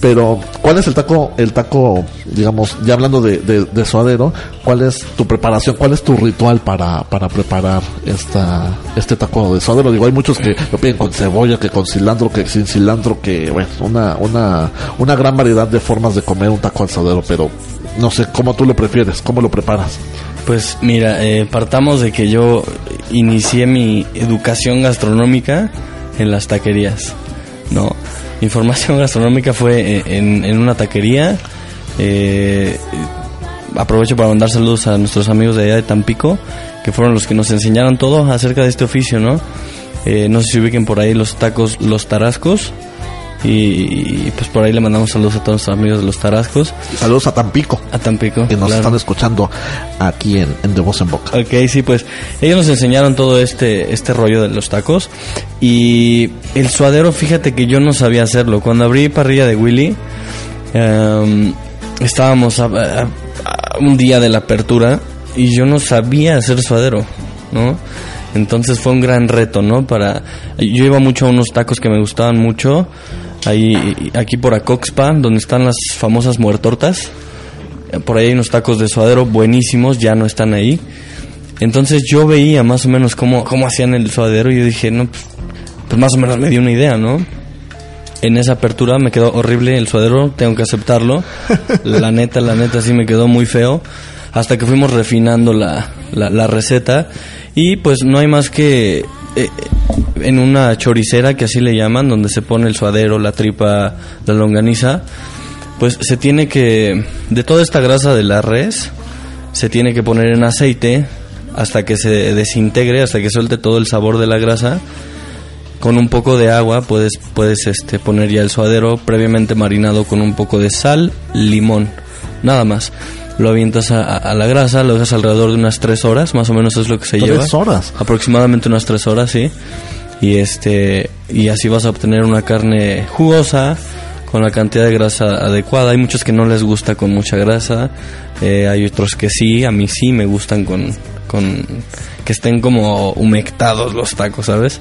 Pero, ¿cuál es el taco, el taco, digamos, ya hablando de, de, de suadero, cuál es tu preparación, cuál es tu ritual para, para preparar esta, este taco de suadero? Digo, hay muchos que lo piden con cebolla, que con cilantro, que sin cilantro, que, bueno, una, una, una gran variedad de formas de comer un taco al suadero, pero no sé cómo tú lo prefieres, cómo lo preparas. Pues mira, eh, partamos de que yo inicié mi educación gastronómica en las taquerías, ¿no? Mi formación gastronómica fue eh, en, en una taquería. eh, aprovecho para mandar saludos a nuestros amigos de allá de Tampico, que fueron los que nos enseñaron todo acerca de este oficio, ¿no? Eh, no sé si ubiquen por ahí los tacos Los Tarascos. Y, y, pues por ahí le mandamos saludos a todos nuestros amigos de Los Tarascos. Saludos a Tampico. A Tampico. Que nos claro. están escuchando aquí en, en De Voz en Boca. Ok, sí, pues ellos nos enseñaron todo este, este rollo de los tacos. Y el suadero, fíjate que yo no sabía hacerlo. Cuando abrí parrilla de Willy, em, estábamos a un día de la apertura y yo no sabía hacer suadero, ¿no? Entonces fue un gran reto, ¿no? Para yo iba mucho a unos tacos que me gustaban mucho, ahí aquí por Acoxpa, donde están las famosas muertortas. Por ahí hay unos tacos de suadero buenísimos, ya no están ahí. Entonces yo veía más o menos cómo, cómo hacían el suadero y yo dije, no, pues, pues más o menos me dio una idea, ¿no? En esa apertura me quedó horrible el suadero, tengo que aceptarlo. La neta, la neta sí me quedó muy feo. Hasta que fuimos refinando la, la, la receta y pues no hay más que eh, en una choricera que así le llaman, donde se pone el suadero, la tripa, la longaniza, pues se tiene que, de toda esta grasa de la res, se tiene que poner en aceite hasta que se desintegre, hasta que suelte todo el sabor de la grasa. Con un poco de agua puedes, puedes este, poner ya el suadero previamente marinado con un poco de sal, limón, nada más lo avientas a, a, la grasa, lo dejas alrededor de unas tres horas, más o menos es lo que se lleva. ¿Tres horas? Aproximadamente unas tres horas, sí. Y este y así vas a obtener una carne jugosa con la cantidad de grasa adecuada. Hay muchos que no les gusta con mucha grasa, eh, hay otros que sí, a mí sí me gustan con, con que estén como humectados los tacos, ¿sabes?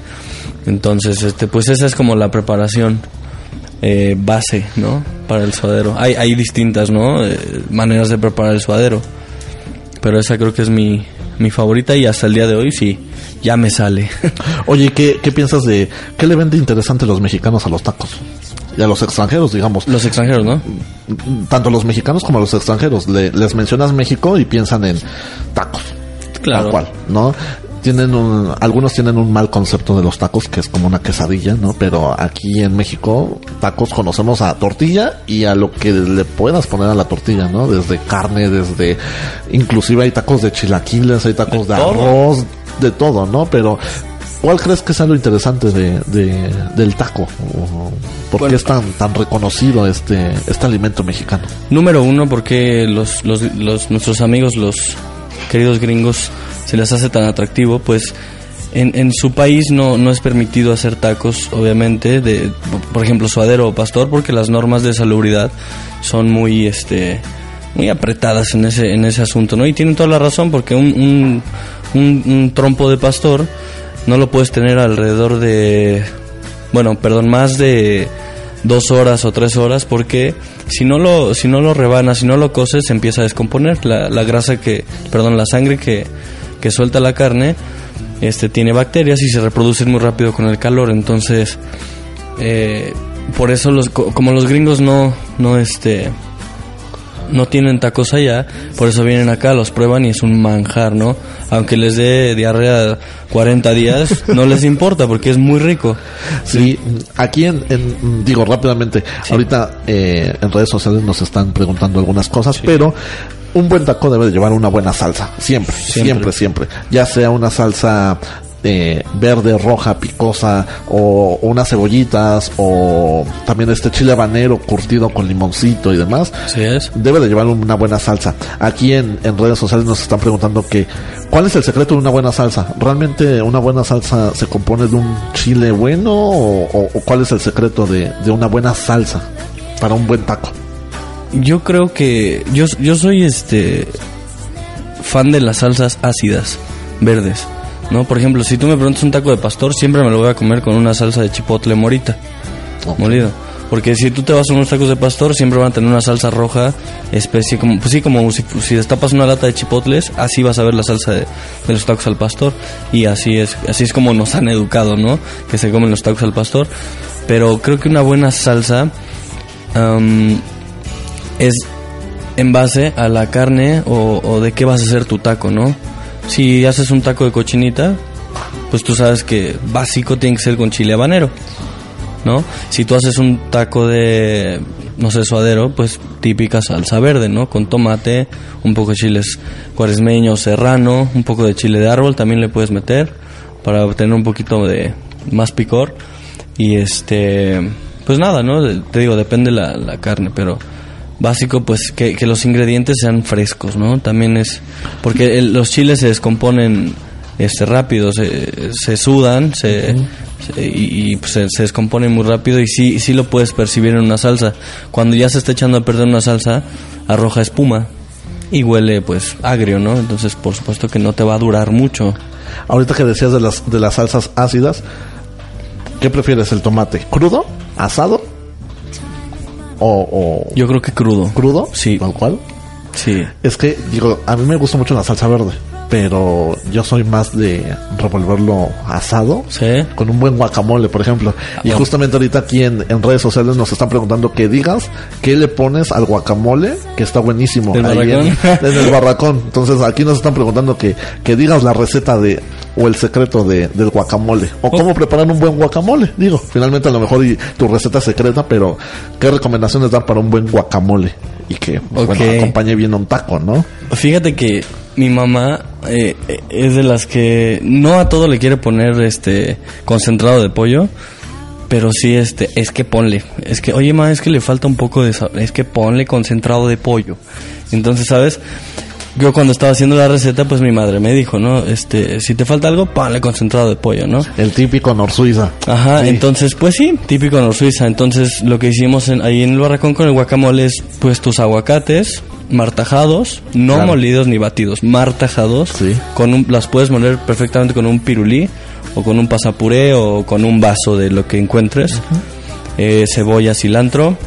Entonces, este, pues esa es como la preparación eh, base, ¿no? Para el suadero. Hay, hay distintas, ¿no? Eh, maneras de preparar el suadero. Pero esa creo que es mi, mi favorita y hasta el día de hoy sí, ya me sale. Oye, ¿qué, ¿qué piensas de qué le vende interesante los mexicanos a los tacos? Y a los extranjeros, digamos. Los extranjeros, ¿no? Tanto los mexicanos como los extranjeros. Le, les mencionas México y piensan en tacos. Claro. Tal cual, ¿no? Tienen un, algunos tienen un mal concepto de los tacos que es como una quesadilla, ¿no? Pero aquí en México tacos conocemos a tortilla y a lo que le puedas poner a la tortilla, ¿no? Desde carne, desde inclusive hay tacos de chilaquiles, hay tacos de, de arroz, de todo, ¿no? Pero ¿Cuál crees que sea lo interesante de, de del taco? ¿Por bueno, qué es tan, tan reconocido este, este alimento mexicano? Número uno, porque los, los, los, nuestros amigos, los queridos gringos, se les hace tan atractivo, pues en, en su país no, no es permitido hacer tacos, obviamente, de, por ejemplo, suadero o pastor, porque las normas de salubridad son muy, este, muy apretadas en ese, en ese asunto, ¿no? Y tienen toda la razón, porque un, un, un, un trompo de pastor no lo puedes tener alrededor de, bueno, perdón, más de dos horas o tres horas porque si no lo si no lo rebanas si no lo coces se empieza a descomponer. La, la grasa que perdón la sangre que, que suelta la carne este tiene bacterias y se reproducen muy rápido con el calor. Entonces eh, por eso los como los gringos no no este no tienen tacos allá, por eso vienen acá, los prueban y es un manjar, ¿no? Aunque les dé diarrea 40 días, no les importa porque es muy rico. Sí, aquí en, en digo rápidamente, sí. ahorita eh, en redes sociales nos están preguntando algunas cosas, sí. pero un buen taco debe de llevar una buena salsa, siempre, siempre, siempre, siempre. Ya sea una salsa eh, verde, roja, picosa, o, o, unas cebollitas, o también este chile habanero curtido con limoncito y demás. Así es. Debe de llevar una buena salsa. Aquí en, en redes sociales nos están preguntando que, ¿cuál es el secreto de una buena salsa? ¿Realmente una buena salsa se compone de un chile bueno o, o, o cuál es el secreto de, de una buena salsa para un buen taco? Yo creo que yo, yo soy este fan de las salsas ácidas, verdes. ¿No? Por ejemplo, si tú me preguntas un taco de pastor, siempre me lo voy a comer con una salsa de chipotle morita, okay. molido. Porque si tú te vas a unos tacos de pastor, siempre van a tener una salsa roja, especie como, pues sí, como si, si destapas una lata de chipotles, así vas a ver la salsa de, de, los tacos al pastor. Y así es, así es como nos han educado, ¿no? Que se comen los tacos al pastor. Pero creo que una buena salsa um, es en base a la carne o, o de qué vas a hacer tu taco, ¿no? Si haces un taco de cochinita, pues tú sabes que básico tiene que ser con chile habanero, ¿no? Si tú haces un taco de, no sé, suadero, pues típica salsa verde, ¿no? Con tomate, un poco de chiles cuaresmeño, serrano, un poco de chile de árbol también le puedes meter para obtener un poquito de más picor. Y este, pues nada, ¿no? Te digo, depende la, la carne, pero básico pues que, que, los ingredientes sean frescos no también es porque el, los chiles se descomponen este rápido se, se sudan se, uh -huh. se y, y pues, se, se, descomponen muy rápido y sí sí lo puedes percibir en una salsa cuando ya se está echando a perder una salsa arroja espuma y huele pues agrio, ¿no? Entonces por supuesto que no te va a durar mucho. Ahorita que decías de las, de las salsas ácidas, ¿qué prefieres? ¿El tomate crudo, asado? O, o Yo creo que crudo. crudo? Sí. Tal cual. Sí. Es que, digo, a mí me gusta mucho la salsa verde, pero yo soy más de revolverlo asado Sí. con un buen guacamole, por ejemplo. Y Ah. justamente ahorita aquí en, en redes sociales nos están preguntando que digas qué le pones al guacamole, que está buenísimo. ¿Del ahí en, en el barracón. Entonces aquí nos están preguntando que, que digas la receta de o el secreto de, del guacamole. O cómo preparar un buen guacamole. Digo, finalmente a lo mejor y tu receta secreta, pero ¿qué recomendaciones dar para un buen guacamole? Y que pues, bueno, acompañe bien un taco, ¿no? Fíjate que mi mamá eh, eh, es de las que no a todo le quiere poner este concentrado de pollo, pero sí este es que ponle, es que oye ma, es que le falta un poco de sabor, es que ponle concentrado de pollo. Entonces, ¿sabes? Yo cuando estaba haciendo la receta, pues mi madre me dijo, ¿no? Este, si te falta algo, ponle concentrado de pollo, ¿no? El típico Nor Suiza. Ajá, Sí. entonces, pues sí, típico Nor Suiza. Entonces, lo que hicimos en- ahí en el barracón con el guacamole es, pues, tus aguacates martajados, no Claro. molidos ni batidos, martajados. Sí. Con un, las puedes moler perfectamente con un pirulí, o con un pasapuré, o con un vaso de lo que encuentres. Eh, cebolla, cilantro,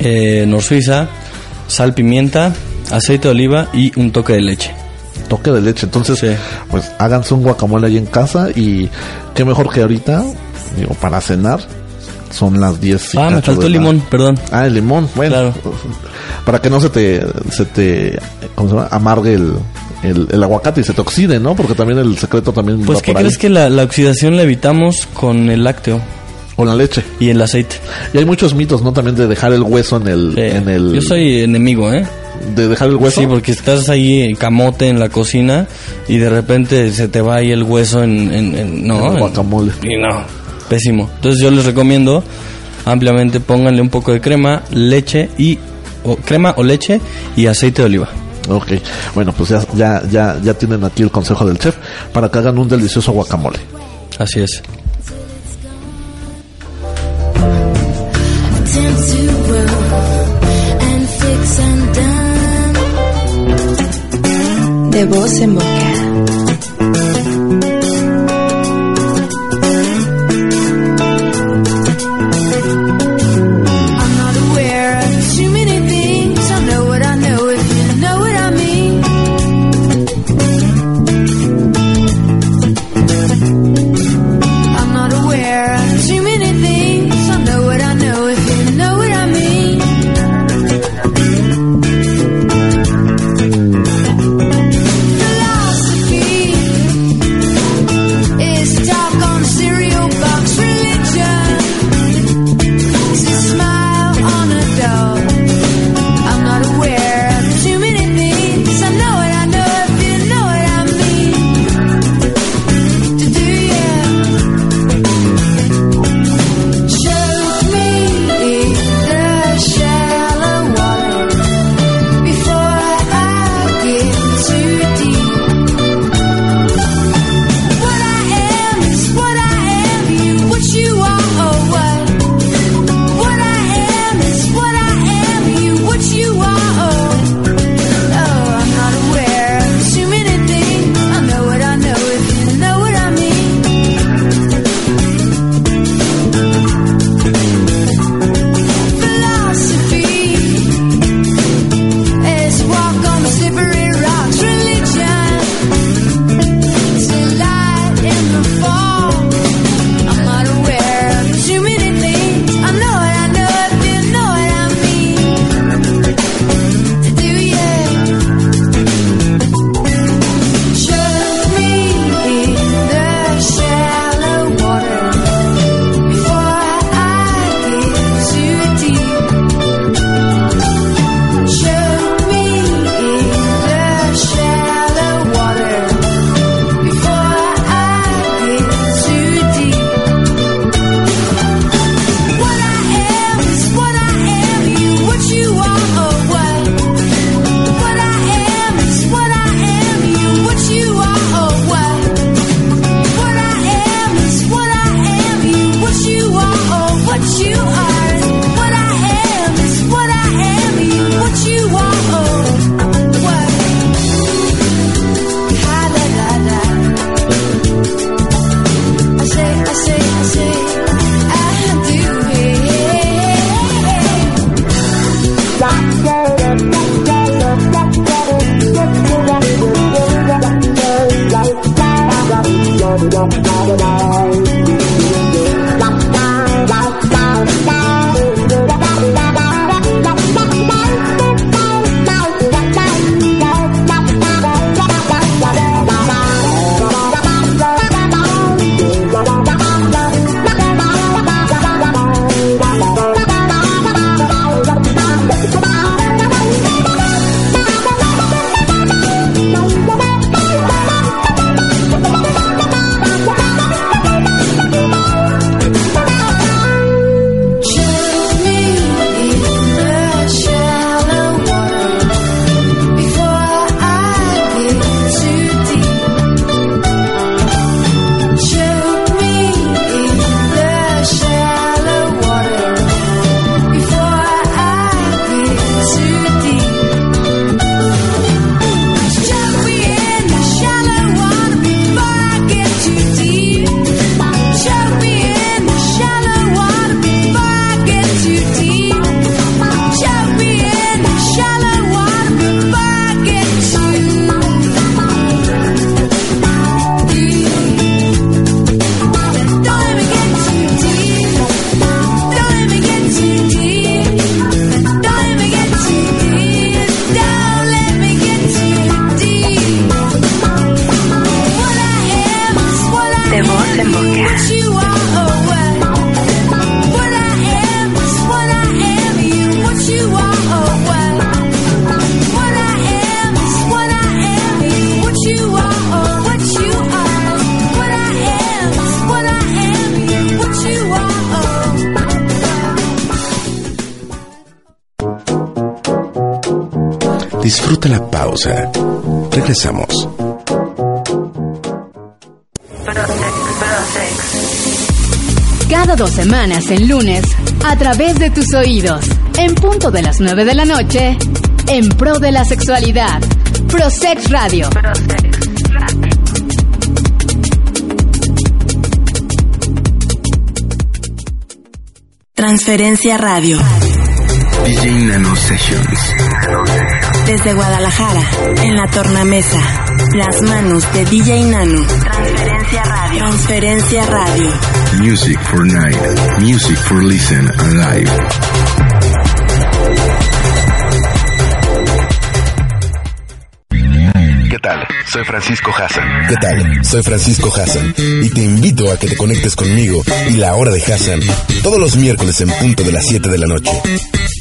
eh, Nor Suiza, sal, pimienta, aceite de oliva y un toque de leche. toque de leche. Entonces, Sí. pues háganse un guacamole ahí en casa y qué mejor que ahorita, digo, para cenar. Son las 10. y Ah, me faltó el la- limón, perdón. Ah, el limón, bueno. Claro. Para que no se te, se te, ¿cómo se llama? Amargue el, el, el aguacate y se te oxide, ¿no? Porque también el secreto también Pues, va ¿qué por crees ahí. que la, la oxidación la evitamos con el lácteo Con la leche. y el aceite? Y hay muchos mitos, ¿no? También de dejar el hueso en el, Sí. en el, Yo soy enemigo, ¿eh? De dejar el hueso. Sí, porque estás ahí camote en la cocina y de repente se te va ahí el hueso en... en- en- no, el en- guacamole. y no, pésimo. Entonces yo les recomiendo ampliamente pónganle un poco de crema, leche y... O, crema o leche y aceite de oliva. Ok, bueno, pues ya, ya, ya, ya tienen aquí el consejo del chef para que hagan un delicioso guacamole. Así es. Undone. De Regresamos. Cada dos semanas en lunes, a través de tus oídos, en punto de las 9 de la noche, en pro de la sexualidad, Prosex Radio. Transferencia Radio. DJ Nano Sessions. Desde Guadalajara, en la tornamesa. Las manos de DJ Nano. Transferencia Radio. Transferencia Radio. Music for night. Music for listen and live. ¿Qué tal? Soy Francisco Hassan. ¿Qué tal? Soy Francisco Hassan y te invito a que te conectes conmigo y la hora de Hassan todos los miércoles en punto de las 7 de la noche.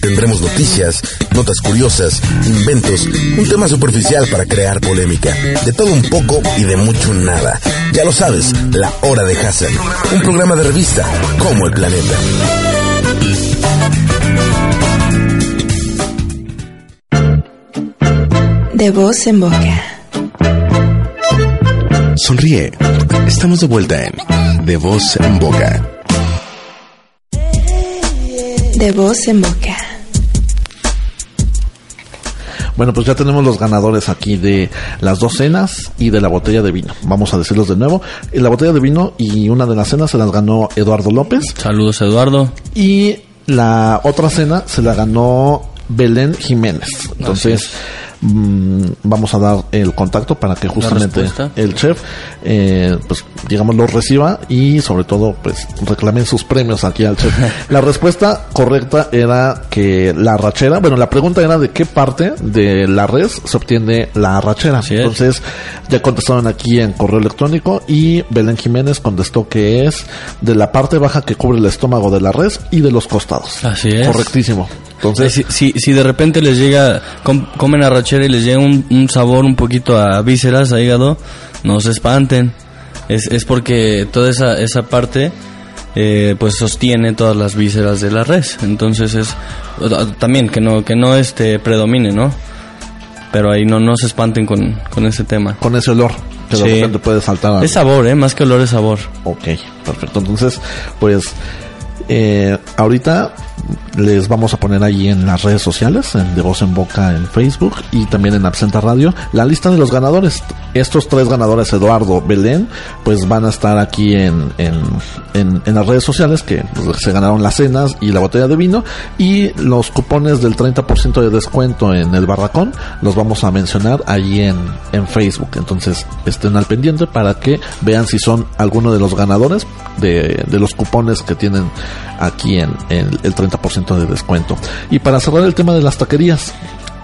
Tendremos noticias, notas curiosas, inventos, un tema superficial para crear polémica, de todo un poco y de mucho nada. Ya lo sabes, la hora de Hassan, un programa de revista como el planeta. De voz en boca. Sonríe. Estamos de vuelta en De Voz en Boca. De voz en boca. Bueno, pues ya tenemos los ganadores aquí de las dos cenas y de la botella de vino. Vamos a decirlos de nuevo. Y La botella de vino y una de las cenas se las ganó Eduardo López. Saludos, Eduardo. Y la otra cena se la ganó Belén Jiménez. Entonces, mm, vamos a dar el contacto para que justamente el chef, eh, pues digamos, lo reciba y sobre todo, pues reclamen sus premios aquí al chef. la respuesta correcta era que la arrachera, bueno, la pregunta era de qué parte de la res se obtiene la arrachera. Entonces, ya contestaron aquí en correo electrónico y Belén Jiménez contestó que es de la parte baja que cubre el estómago de la res y de los costados. Así es. Correctísimo. Entonces, si, si, si de repente les llega, com- comen arrachera y les llega un, un sabor un poquito a vísceras, a hígado, no se espanten. Es, es porque toda esa, esa parte eh, pues sostiene todas las vísceras de la res. Entonces es también que no, que no este predomine, ¿no? Pero ahí no, no se espanten con, con ese tema. Con ese olor que de Sí. repente puede saltar. Es sabor, ¿eh? Más que olor es sabor. Ok, perfecto. Entonces, pues Eh, ahorita les vamos a poner ahí en las redes sociales, en De Voz en Boca en Facebook y también en Absenta Radio, la lista de los ganadores. Estos tres ganadores, Eduardo, Belén, pues van a estar aquí en, en, en, las redes sociales que se ganaron las cenas y la botella de vino y los cupones del 30% de descuento en el barracón los vamos a mencionar ahí en, en Facebook. Entonces estén al pendiente para que vean si son alguno de los ganadores de, de los cupones que tienen aquí en, en el 30% de descuento. Y para cerrar el tema de las taquerías,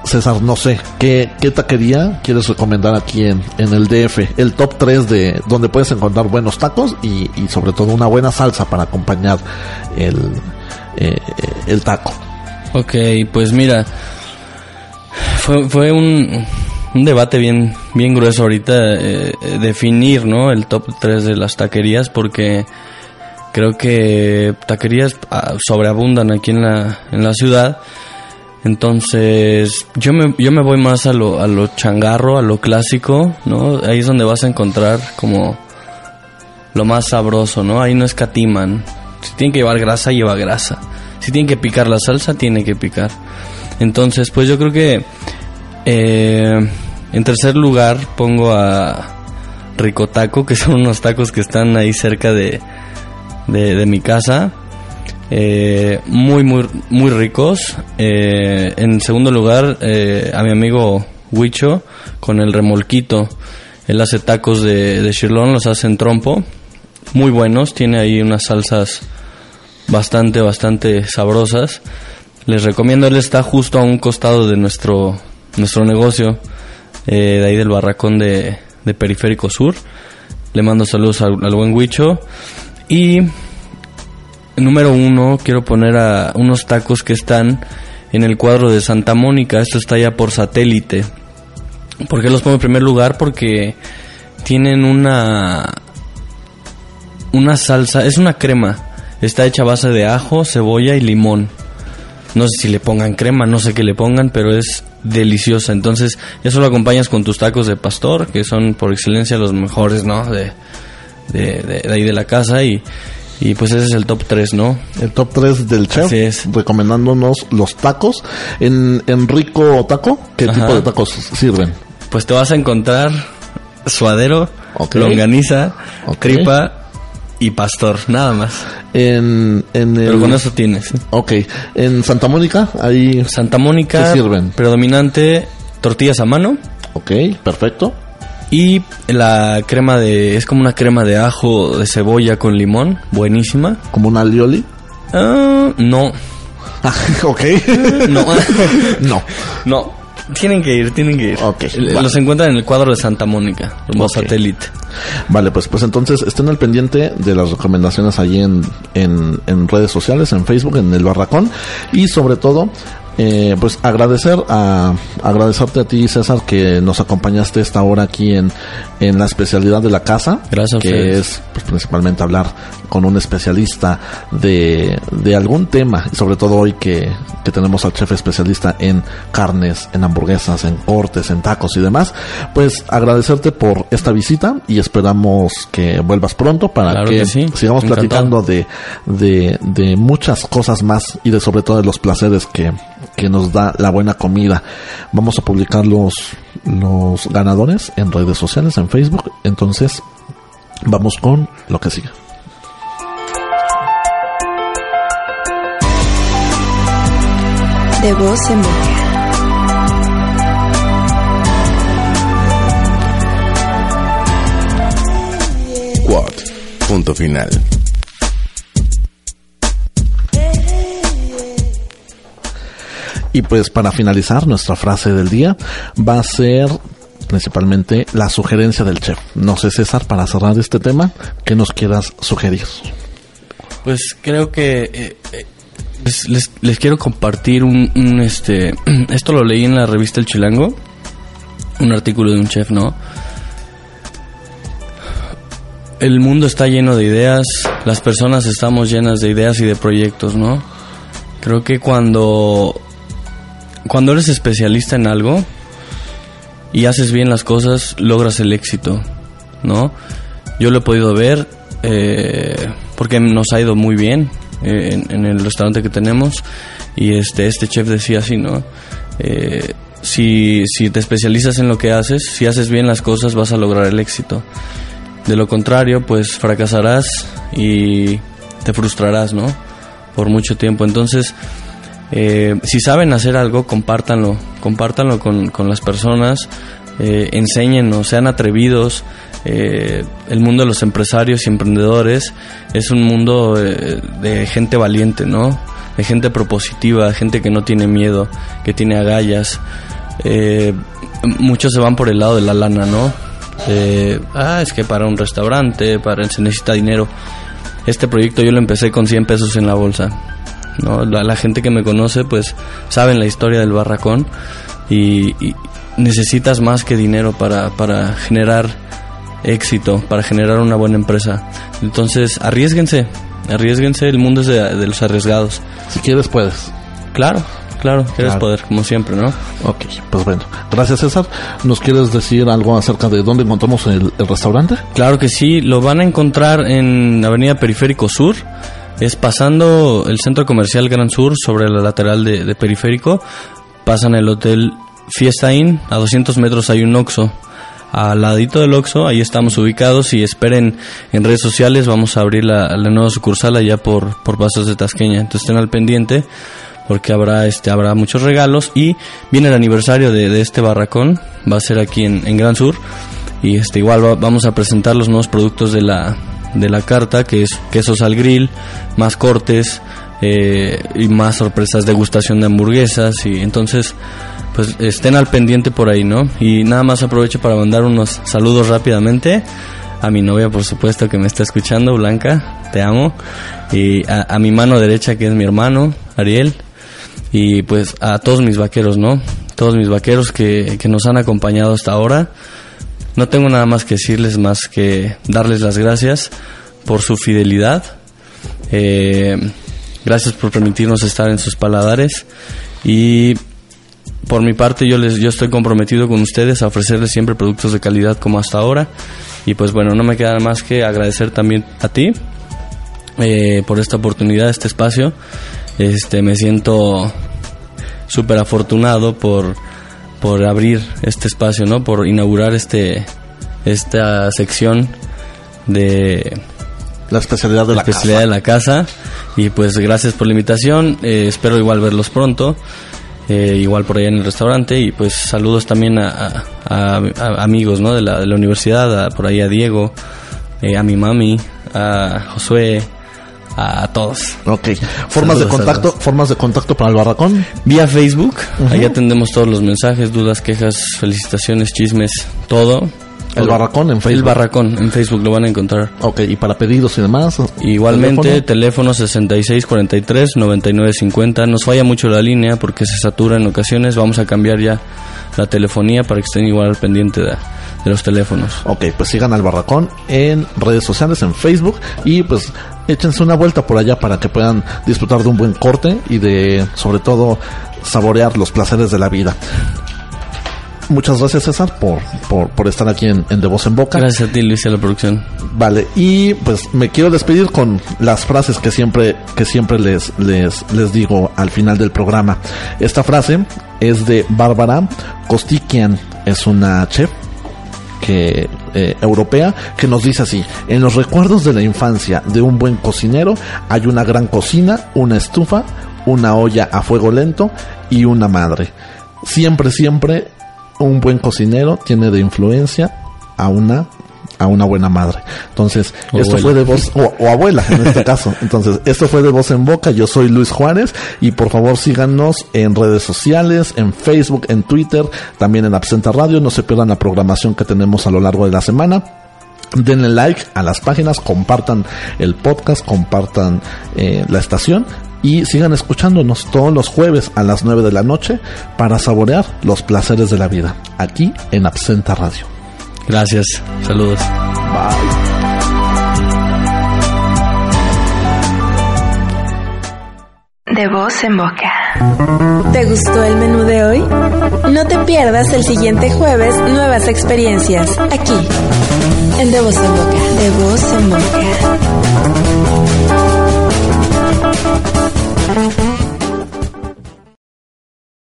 César, no sé, ¿qué, qué taquería quieres recomendar aquí en, en el DF? El top 3 de donde puedes encontrar buenos tacos y, y sobre todo una buena salsa para acompañar el, eh, el taco. Ok, pues mira, fue, fue un, un debate bien, bien grueso ahorita eh, eh, definir, ¿no? El top 3 de las taquerías porque creo que taquerías ah, sobreabundan aquí en la, en la ciudad. Entonces, yo me, yo me voy más a lo, a lo changarro, a lo clásico, ¿no? Ahí es donde vas a encontrar como lo más sabroso, ¿no? Ahí no escatiman. Si tienen que llevar grasa, lleva grasa. Si tienen que picar la salsa, tiene que picar. Entonces, pues yo creo que eh, en tercer lugar pongo a Rico Taco, que son unos tacos que están ahí cerca de, de, de mi casa. Eh, muy, muy, muy ricos. Eh, en segundo lugar, eh, a mi amigo Huicho con el remolquito. Él hace tacos de, de shirlón, los hace en trompo. Muy buenos, tiene ahí unas salsas bastante, bastante sabrosas. Les recomiendo, él está justo a un costado de nuestro, nuestro negocio, de ahí del barracón de, de Periférico Sur. Le mando saludos al, al buen Huicho. Y número uno, quiero poner a unos tacos que están en el cuadro de Santa Mónica. Esto está ya por satélite. ¿Por qué los pongo en primer lugar? Porque tienen una una salsa, es una crema. Está hecha a base de ajo, cebolla y limón. No sé si le pongan crema, no sé qué le pongan, pero es deliciosa. Entonces, eso lo acompañas con tus tacos de pastor, que son por excelencia los mejores, ¿no? De, de, de- de ahí de la casa y, y pues ese es el top 3, ¿no? El top 3 del chef, Así es. recomendándonos los tacos. En, en Rico Taco, ¿qué Ajá. tipo de tacos sirven? Pues te vas a encontrar suadero, longaniza, Ok. tripa y pastor, nada más. En, en el... Pero con eso tienes. Ok, en Santa Mónica, ahí... Santa Mónica, ¿Qué sirven? predominante, tortillas a mano Ok, perfecto. Y la crema de, es como una crema de ajo, de cebolla con limón, buenísima. Como una alioli. Ah, no, ok. no, no. no. Tienen que ir, tienen que ir. Los encuentran en el cuadro de Santa Mónica, como satélite. Vale, pues, pues entonces estén al pendiente de las recomendaciones allí en, en, en redes sociales, en Facebook, en el Barracón y sobre todo, eh, pues agradecer a agradecerte a ti César que nos acompañaste esta hora aquí en, en la especialidad de la casa, Gracias que es pues, principalmente hablar con un especialista de, de algún tema y sobre todo hoy que, que tenemos al chef especialista en carnes, en hamburguesas, en cortes, en tacos y demás, pues agradecerte por esta visita y esperamos que vuelvas pronto para Claro que, que sí. sigamos Encantado. platicando de, de, de muchas cosas más y de sobre todo de los placeres que, que nos da la buena comida. Vamos a publicar los, los ganadores en redes sociales, en Facebook, entonces vamos con lo que sigue. De voz en boca. Quad. Punto final. Y pues para finalizar, nuestra frase del día va a ser principalmente la sugerencia del chef. No sé, César, para cerrar este tema, ¿qué nos quieras sugerir? Pues creo que eh, eh, les, quiero compartir un, un, este esto lo leí en la revista El Chilango, un artículo de un chef, ¿no? El mundo está lleno de ideas, las personas estamos llenas de ideas y de proyectos, ¿no? Creo que cuando cuando eres especialista en algo y haces bien las cosas, logras el éxito, ¿no? Yo lo he podido ver, eh, porque nos ha ido muy bien eh, en, el restaurante que tenemos y este este chef decía así, ¿no? Eh, si, si te especializas en lo que haces, si haces bien las cosas vas a lograr el éxito. De lo contrario, pues fracasarás y te frustrarás, ¿no? Por mucho tiempo. Entonces, eh, si saben hacer algo, compártanlo, compártanlo con, con las personas, eh, enséñennos, sean atrevidos. Eh, el mundo de los empresarios y emprendedores es un mundo eh, de gente valiente, ¿no? De gente propositiva, gente que no tiene miedo, que tiene agallas. Eh, muchos se van por el lado de la lana, ¿no? Eh, ah, es que para un restaurante, para se necesita dinero. Este proyecto yo lo empecé con 100 pesos en la bolsa. ¿No? La, la gente que me conoce, pues, saben la historia del barracón y, y necesitas más que dinero para, para generar éxito, para generar una buena empresa. Entonces, arriesguense, arriesguense, el mundo es de, de los arriesgados. Si quieres, puedes. Claro, claro, quieres Claro. poder, como siempre, ¿no? Ok, pues bueno. Gracias, César. ¿Nos quieres decir algo acerca de dónde encontramos el, el restaurante? Claro que sí, lo van a encontrar en Avenida Periférico Sur. Es pasando el centro comercial Gran Sur sobre la lateral de, Periférico. Pasan el hotel Fiesta Inn. A 200 metros hay un Oxxo. Al ladito del Oxxo, ahí estamos ubicados y esperen en redes sociales. Vamos a abrir la, nueva sucursal allá por, por Pasos de Tasqueña. Entonces estén al pendiente porque habrá este habrá muchos regalos y viene el aniversario de, de este barracón. Va a ser aquí en, en Gran Sur y este igual va- vamos a presentar los nuevos productos de la de la carta que es quesos al grill más cortes eh, y más sorpresas degustación de hamburguesas y entonces pues estén al pendiente por ahí no y nada más aprovecho para mandar unos saludos rápidamente a mi novia por supuesto que me está escuchando Blanca te amo y a, a mi mano derecha que es mi hermano Ariel y pues a todos mis vaqueros, ¿no? Todos mis vaqueros que, que nos han acompañado hasta ahora. No tengo nada más que decirles más que darles las gracias por su fidelidad. Eh, gracias por permitirnos estar en sus paladares. Y por mi parte yo les yo estoy comprometido con ustedes a ofrecerles siempre productos de calidad como hasta ahora. Y pues bueno no me queda más que agradecer también a ti eh, por esta oportunidad este espacio. Este me siento súper afortunado por por abrir este espacio no por inaugurar este esta sección de la especialidad de la especialidad casa. de la casa y pues gracias por la invitación eh, espero igual verlos pronto eh, igual por allá en el restaurante y pues saludos también a, a- a- a amigos ¿no? de, la, de la universidad a- por ahí a Diego eh, a mi mami a Josué a todos Ok. Formas de contacto, formas de contacto para el barracón. Vía Facebook, Ujú. ahí atendemos todos los mensajes, dudas, quejas, felicitaciones, chismes, todo. El barracón en El Facebook. barracón en Facebook lo van a encontrar. Ok, y para pedidos y demás. Igualmente, teléfono 6643-9950. Nos falla mucho la línea porque se satura en ocasiones. Vamos a cambiar ya la telefonía para que estén igual al pendiente de, de los teléfonos. Ok, pues sigan al Barracón en redes sociales, en Facebook y pues échense una vuelta por allá para que puedan disfrutar de un buen corte y de, sobre todo, saborear los placeres de la vida. Muchas gracias César por, por, por estar aquí en, en De Voz en Boca. Gracias a ti, Luis, a la producción. Vale, y pues me quiero despedir con las frases que siempre, que siempre les, les, les digo al final del programa. Esta frase es de Bárbara Kostikian, es una chef que eh, europea que nos dice así en los recuerdos de la infancia de un buen cocinero hay una gran cocina una estufa una olla a fuego lento y una madre. Siempre siempre un buen cocinero tiene de influencia a una a una buena madre. Entonces, O esto abuela. fue de voz, o, o abuela en este caso. Entonces, esto fue de voz en boca. Yo soy Luis Juárez y por favor síganos en redes sociales, en Facebook, en Twitter, también en Absenta Radio. No se pierdan la programación que tenemos a lo largo de la semana. Denle like a las páginas, compartan el podcast, compartan eh, la estación y sigan escuchándonos todos los jueves a las 9 de la noche para saborear los placeres de la vida, aquí en Absenta Radio. Gracias. Saludos. De voz en boca. ¿Te gustó el menú de hoy? No te pierdas el siguiente jueves nuevas experiencias aquí en De voz en boca. De voz en boca.